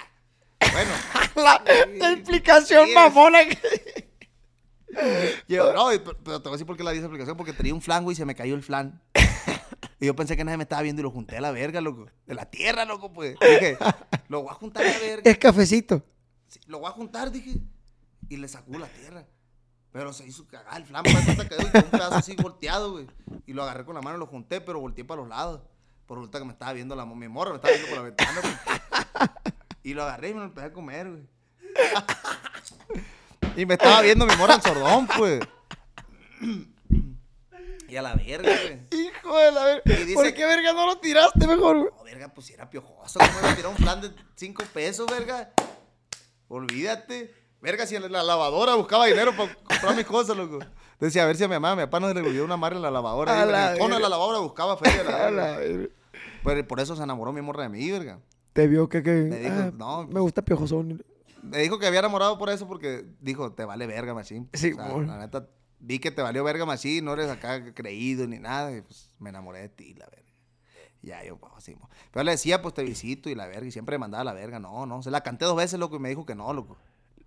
[SPEAKER 2] Bueno,
[SPEAKER 1] La, la explicación mamona que...
[SPEAKER 2] Yo, no, pero, pero te voy a decir por qué la di esa aplicación, porque tenía un flan, güey, y se me cayó el flan. Y yo pensé que nadie me estaba viendo y lo junté a la verga, loco. De la tierra, loco, pues. Dije, lo voy a juntar a la verga.
[SPEAKER 1] Es cafecito.
[SPEAKER 2] Sí, lo voy a juntar, dije. Y le sacó la tierra. Pero se hizo cagar el flan, hasta quedó quedó un pedazo así volteado, güey. Y lo agarré con la mano y lo junté, pero volteé para los lados. Por resulta que me estaba viendo la mi morra, me estaba viendo por la ventana. Y lo agarré y me lo empecé a comer, güey. y me estaba viendo mi morra el sordón, pues. Y a la verga, güey.
[SPEAKER 1] Hijo de la verga.
[SPEAKER 2] Y dice-
[SPEAKER 1] ¿Por qué verga no lo tiraste mejor, güey?
[SPEAKER 2] No, verga, pues si era piojoso. ¿Cómo iba a tirar un plan de 5 pesos, verga? Olvídate. Verga, si en la lavadora buscaba dinero para comprar mis cosas, loco. Decía, a ver si a mi mamá, a mi papá no se le olvidó una madre en la lavadora.
[SPEAKER 1] A la
[SPEAKER 2] el de la lavadora buscaba feria. La
[SPEAKER 1] A la.
[SPEAKER 2] Pero por eso se enamoró mi morra de mí, verga.
[SPEAKER 1] Te vio que, que
[SPEAKER 2] Me dijo,
[SPEAKER 1] ah,
[SPEAKER 2] no,
[SPEAKER 1] me gusta piojosón.
[SPEAKER 2] Me dijo que había enamorado por eso porque dijo, te vale verga, machín.
[SPEAKER 1] Sí,
[SPEAKER 2] O sea,
[SPEAKER 1] mon.
[SPEAKER 2] la neta, vi que te valió verga, machín, no eres acá creído ni nada. Y pues me enamoré de ti, la verga. Y Ya, yo, pues, así, mo. Pero le decía, pues te visito y la verga. Y siempre me mandaba la verga. No, no. Se la canté dos veces, loco, y me dijo que no, loco.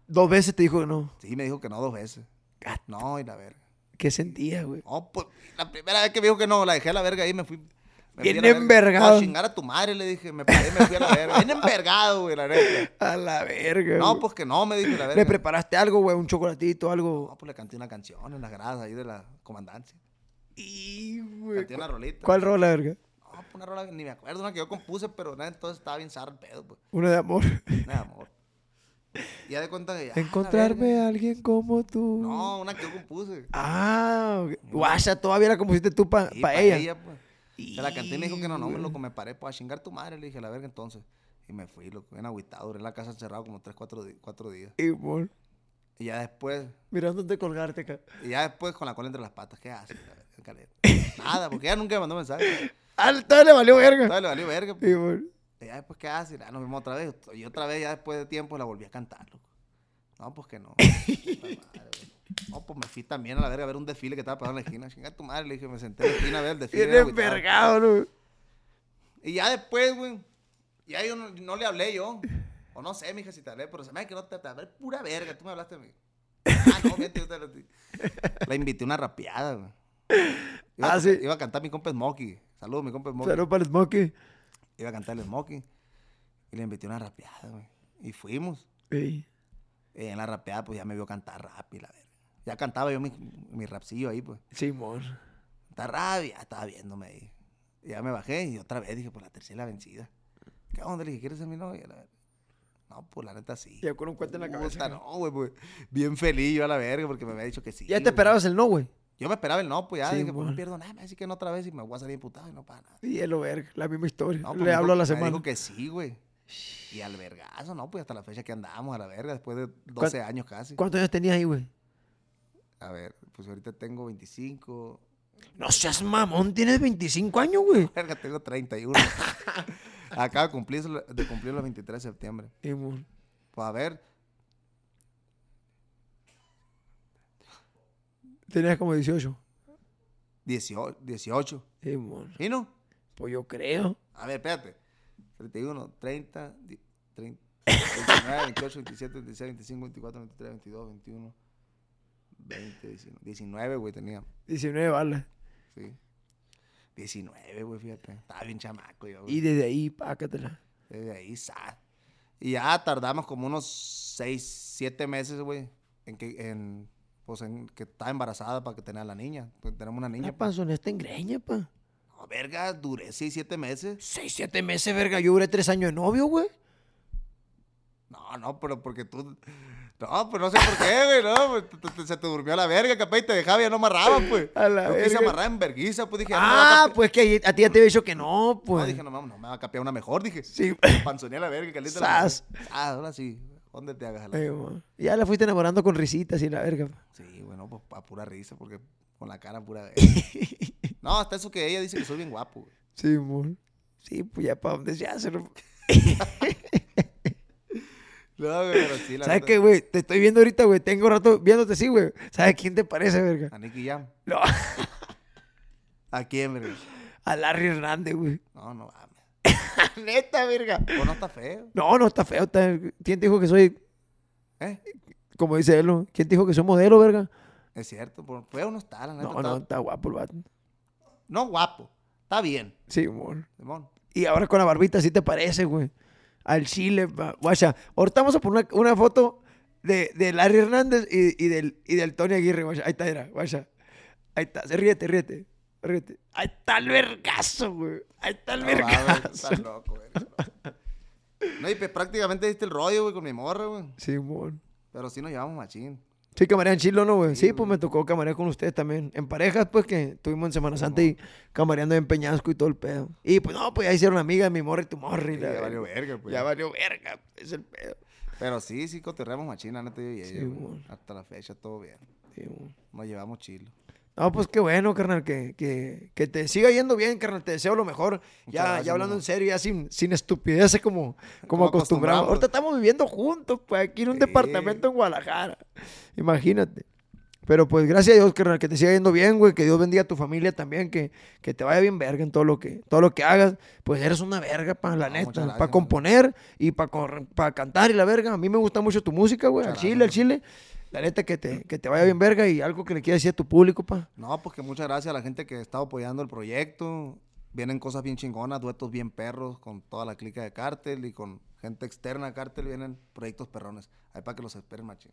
[SPEAKER 1] Dos veces te dijo que no.
[SPEAKER 2] Sí, me dijo que no dos veces.
[SPEAKER 1] Gat-
[SPEAKER 2] No, y la verga.
[SPEAKER 1] ¿Qué sentía, güey?
[SPEAKER 2] No, pues, la primera vez que me dijo que no, la dejé a la verga ahí y me fui. me fui a
[SPEAKER 1] Bien
[SPEAKER 2] verga.
[SPEAKER 1] envergado.
[SPEAKER 2] No, a chingar a tu madre, le dije. Me paré, me fui a la verga. Bien envergado, güey, la neta.
[SPEAKER 1] A la verga.
[SPEAKER 2] No,
[SPEAKER 1] güey.
[SPEAKER 2] pues que no, me dijo la verga.
[SPEAKER 1] ¿Le preparaste algo, güey? Un chocolatito, algo.
[SPEAKER 2] No, pues le canté una canción en las gradas ahí de la comandancia.
[SPEAKER 1] Y, güey.
[SPEAKER 2] Canté una rolita.
[SPEAKER 1] ¿Cuál rola, verga?
[SPEAKER 2] No, pues una rola, ni me acuerdo, una que yo compuse, pero nada, entonces estaba bien zarra el pedo, pues.
[SPEAKER 1] Una de amor.
[SPEAKER 2] Nada, amor. Y ya de cuenta que ya. la
[SPEAKER 1] Encontrarme a alguien como tú.
[SPEAKER 2] No, una que yo compuse.
[SPEAKER 1] Ah, ok. guacha, todavía la compusiste tú para
[SPEAKER 2] Sí, pa'
[SPEAKER 1] ella.
[SPEAKER 2] pues. Se la canté y me dijo que no, no, loco, me paré, pues a chingar tu madre, le dije, la verga entonces. Y me fui, loco, bien agüitado, duré en la casa encerrado como 3, 4, cuatro días.
[SPEAKER 1] Y, amor,
[SPEAKER 2] Y ya después,
[SPEAKER 1] mirándote colgarte acá.
[SPEAKER 2] y ya después con la cola entre las patas, ¿qué haces? Nada, porque ella nunca me mandó mensaje.
[SPEAKER 1] Ah, todavía le valió verga.
[SPEAKER 2] Todavía le valió verga, pues.
[SPEAKER 1] Y, amor,
[SPEAKER 2] Y ya después, ¿qué haces? Ya nos vimos otra vez. Y otra vez, ya después de tiempo, la volví a cantar, loco. No, pues que no. No, pues me fui también a la verga a ver un desfile que estaba pasando en la esquina. Chinga tu madre, le dije, me senté en la esquina a ver el desfile. Agüitado.
[SPEAKER 1] envergado, ¿no?
[SPEAKER 2] Y ya después, güey, ya yo no, no le hablé yo. O no sé, mija, si te hablé, pero se me hace que no te, hablé pura verga. Tú me hablaste a mí. Ah, no, vete, yo te hablé a ti. La invité una rapeada, güey. Iba,
[SPEAKER 1] Ah,
[SPEAKER 2] a,
[SPEAKER 1] sí.
[SPEAKER 2] iba a cantar mi compa Smokey. Saludos, mi compa Smokey.
[SPEAKER 1] Pero para el Smokey.
[SPEAKER 2] Iba a cantar el Smokey. Y le invité una rapeada, güey. Y fuimos.
[SPEAKER 1] Ey.
[SPEAKER 2] Y en la rapeada, pues ya me vio cantar rap y la verga. Ya cantaba yo mi, mi rapcillo ahí, pues.
[SPEAKER 1] Simón.
[SPEAKER 2] Está rap y ya estaba viéndome ahí. Y ya me bajé y otra vez dije, pues la tercera vencida. ¿Qué onda? Le dije, ¿quieres ser mi novia? La verga. No, pues la neta sí.
[SPEAKER 1] Ya con un cuento en la cabeza.
[SPEAKER 2] Puta, no, güey, pues. Bien feliz yo a la verga porque me había dicho que sí.
[SPEAKER 1] Ya te esperabas el no, güey.
[SPEAKER 2] Yo me esperaba el no, pues ya
[SPEAKER 1] Sí,
[SPEAKER 2] dije, pues no pierdo nada, me decir que no otra vez y me voy a salir imputado y no pasa nada.
[SPEAKER 1] Y lo verga. La misma historia.
[SPEAKER 2] No, pues,
[SPEAKER 1] Le hablo a la semana.
[SPEAKER 2] dijo que sí, güey. Y al vergazo, no, pues hasta la fecha que andamos a la verga, después de 12 años casi.
[SPEAKER 1] ¿Cuántos años tenías ahí, güey?
[SPEAKER 2] A ver, pues ahorita tengo 25.
[SPEAKER 1] No seas mamón, tienes 25 años, güey.
[SPEAKER 2] Verga, tengo 31. Acabo de cumplir, de cumplir los 23 de septiembre.
[SPEAKER 1] Simón.
[SPEAKER 2] Pues a ver,
[SPEAKER 1] Tenías como 18.
[SPEAKER 2] 18. 18.
[SPEAKER 1] Simón.
[SPEAKER 2] ¿Y no?
[SPEAKER 1] Pues yo creo.
[SPEAKER 2] A ver, espérate. 31, 30, di- 30 29, 28, 27, 26, 25, 24, 23, 22, 21, 20, 19. 19, güey, tenía.
[SPEAKER 1] 19 balas.
[SPEAKER 2] Sí. 19, güey, fíjate. Estaba bien chamaco yo, güey.
[SPEAKER 1] Y desde ahí, pácatela.
[SPEAKER 2] Desde ahí, sa. Y ya tardamos como unos 6, 7 meses, güey, en que, en, pues, en que estaba embarazada para que tenga la niña. Pues tenemos una niña.
[SPEAKER 1] ¿Qué pasó en esta engreña, pa?
[SPEAKER 2] No, verga, duré 6, 7 meses.
[SPEAKER 1] 6, 7 meses, verga. Yo duré 3 años de novio, güey.
[SPEAKER 2] No, no, pero porque tú... No, pues no sé por qué, güey, no. pues, se te durmió la verga, capaz, y te dejaba y ya no amarraba, pues.
[SPEAKER 1] A la
[SPEAKER 2] Yo quise amarrar en verguiza, pues dije... no a
[SPEAKER 1] Ah,
[SPEAKER 2] cape-
[SPEAKER 1] pues que a ti ya te había dicho que no,
[SPEAKER 2] No,
[SPEAKER 1] pues.
[SPEAKER 2] dije, no, no, no me va a capear una mejor, dije.
[SPEAKER 1] Sí.
[SPEAKER 2] Panzoneé la verga, caliente la verga. Ah, ahora sí. ¿Dónde te hagas la
[SPEAKER 1] man. Ya la fuiste enamorando con risitas y la verga.
[SPEAKER 2] Sí, bueno, pues a pura risa, porque con la cara pura. No, hasta eso que ella dice que soy bien guapo, güey.
[SPEAKER 1] Sí, mon. Sí, pues ya para dónde se hace. ¿no?
[SPEAKER 2] Güey, pero sí, la
[SPEAKER 1] ¿Sabes qué, güey? Te estoy viendo ahorita, güey. Tengo rato viéndote así, güey. ¿Sabes quién te parece, verga?
[SPEAKER 2] A Nicky Jam.
[SPEAKER 1] No.
[SPEAKER 2] ¿A quién, verga?
[SPEAKER 1] A Larry Hernández, güey.
[SPEAKER 2] No, no.
[SPEAKER 1] Neta, verga.
[SPEAKER 2] Pues no está feo.
[SPEAKER 1] No, no, está feo. está- ¿Quién te dijo que soy,
[SPEAKER 2] ¿Eh?
[SPEAKER 1] como dice él. ¿quién te dijo que soy modelo, verga?
[SPEAKER 2] Es cierto, por feo no está, la neta.
[SPEAKER 1] No,
[SPEAKER 2] está-
[SPEAKER 1] no, está guapo el vato.
[SPEAKER 2] no guapo. Está bien,
[SPEAKER 1] Sí, amor.
[SPEAKER 2] Simón.
[SPEAKER 1] Y ahora con la barbita sí te parece, güey. Al chile, guacha. Ahorita vamos a poner una, una foto de, de Larry Hernández y, y del, y del Tony Aguirre, guacha. Ahí está, era, guacha. Ahí está. Se ríete, ríete. Ríete. Ahí está el vergazo, güey. Ahí está el
[SPEAKER 2] No, güey,
[SPEAKER 1] vergazo.
[SPEAKER 2] Estás loco, güey. No, y pues prácticamente diste el rollo, güey, con mi morra, güey.
[SPEAKER 1] Sí, amor.
[SPEAKER 2] Pero sí nos llevamos machín.
[SPEAKER 1] Sí, camarean chilo, ¿no, güey? Sí,
[SPEAKER 2] Sí,
[SPEAKER 1] pues
[SPEAKER 2] güey.
[SPEAKER 1] me tocó camarear con ustedes también. En parejas, pues, que estuvimos en Semana Santa y camareando en Peñasco y todo el pedo. Y pues, no, pues ya hicieron amigas mi morra y tu morra. y
[SPEAKER 2] Sí,
[SPEAKER 1] la
[SPEAKER 2] ya valió verga, pues.
[SPEAKER 1] Ya valió verga, es el pedo.
[SPEAKER 2] Pero sí, sí coterreamos machín, la neta yo y ella,
[SPEAKER 1] Sí,
[SPEAKER 2] güey.
[SPEAKER 1] güey.
[SPEAKER 2] Hasta la fecha todo bien.
[SPEAKER 1] Sí, güey.
[SPEAKER 2] Nos llevamos chilo.
[SPEAKER 1] No, pues qué bueno, carnal, que, que, que te siga yendo bien, carnal. Te deseo lo mejor. Ya,
[SPEAKER 2] gracias,
[SPEAKER 1] ya hablando en serio, ya sin, sin estupideces como, como,
[SPEAKER 2] Como
[SPEAKER 1] acostumbramos.
[SPEAKER 2] acostumbramos.
[SPEAKER 1] Ahorita estamos viviendo juntos, pues, aquí en un
[SPEAKER 2] Sí.
[SPEAKER 1] departamento en Guadalajara. Imagínate. Pero pues gracias a Dios, carnal, que te siga yendo bien, güey. Que Dios bendiga a tu familia también, que, que te vaya bien verga en todo lo que, todo lo que hagas. Pues eres una verga, pa, la
[SPEAKER 2] No,
[SPEAKER 1] neta. Para componer y para cantar y la verga. A mí me gusta mucho tu música, güey. Al chile, al chile. La neta, que te, que te vaya bien verga y algo que le quieras decir a tu público, pa.
[SPEAKER 2] No, pues que muchas gracias a la gente que está apoyando el proyecto. Vienen cosas bien chingonas, duetos bien perros con toda la clica de Cártel y con gente externa de Cártel vienen proyectos perrones. Ahí para que los esperen, machín.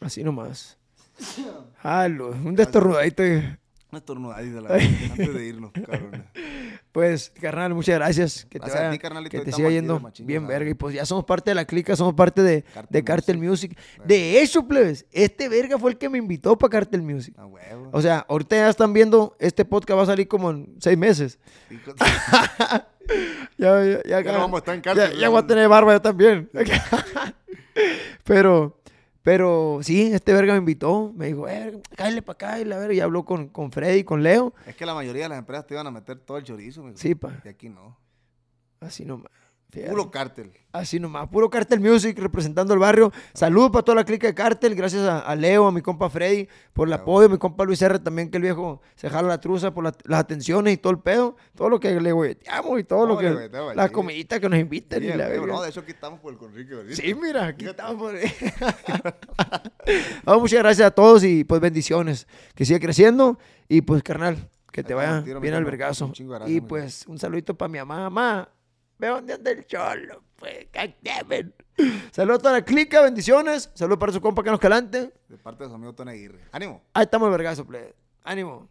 [SPEAKER 1] Así nomás. Halo, un destornudadito.
[SPEAKER 2] Una estornudadita la antes de irnos, cabrón.
[SPEAKER 1] Pues, carnal, muchas gracias. Que
[SPEAKER 2] Gracias
[SPEAKER 1] te,
[SPEAKER 2] a
[SPEAKER 1] vaya-
[SPEAKER 2] ti, carnalito,
[SPEAKER 1] que te siga yendo
[SPEAKER 2] machín,
[SPEAKER 1] bien
[SPEAKER 2] ya
[SPEAKER 1] verga. Y pues ya somos parte de la clica, somos parte de
[SPEAKER 2] Cartel
[SPEAKER 1] de Cartel
[SPEAKER 2] Music.
[SPEAKER 1] Music. De hecho, plebes, este verga fue el que me invitó para Cartel Music.
[SPEAKER 2] A huevo.
[SPEAKER 1] O sea, ahorita ya están viendo, este podcast va a salir como en seis meses. Ya, ya, ya,
[SPEAKER 2] Ya no vamos a estar en
[SPEAKER 1] ya-
[SPEAKER 2] Cartel,
[SPEAKER 1] ya voy a tener barba yo también. pero, pero sí, este verga me invitó. Me dijo, eh, cállale para acá. Y la verga, y habló con, con Freddy, con Leo.
[SPEAKER 2] es que la mayoría de las empresas te iban a meter todo el chorizo.
[SPEAKER 1] Sí, pa.
[SPEAKER 2] Y aquí no.
[SPEAKER 1] Así nomás. Fíjate.
[SPEAKER 2] Puro Cártel.
[SPEAKER 1] Así nomás, puro Cartel Music representando el barrio. Saludos para toda la clica de Cartel. Gracias a, a Leo, a mi compa Freddy por el
[SPEAKER 2] Claro.
[SPEAKER 1] apoyo. Mi compa Luis R también, que el viejo se jala la truza por la- las atenciones y todo el pedo. Todo lo que le güeteamos y todo lo que. Las comiditas que nos invitan y
[SPEAKER 2] Sí,
[SPEAKER 1] la verga.
[SPEAKER 2] no, de hecho aquí estamos por el Conrique, ¿verdad?
[SPEAKER 1] Sí, mira, aquí estamos. No, muchas gracias a todos y pues bendiciones. Que siga creciendo y pues carnal, que te vaya bien al vergazo. Y pues un saludito para mi mamá. Mamá, ve dónde anda el cholo. Pues, it. Saludos a toda la clica, bendiciones. Saludos para su compa que nos calante.
[SPEAKER 2] De parte de su amigo Tony Aguirre. ¡Ánimo!
[SPEAKER 1] Ahí estamos vergazo, plebe. Ánimo.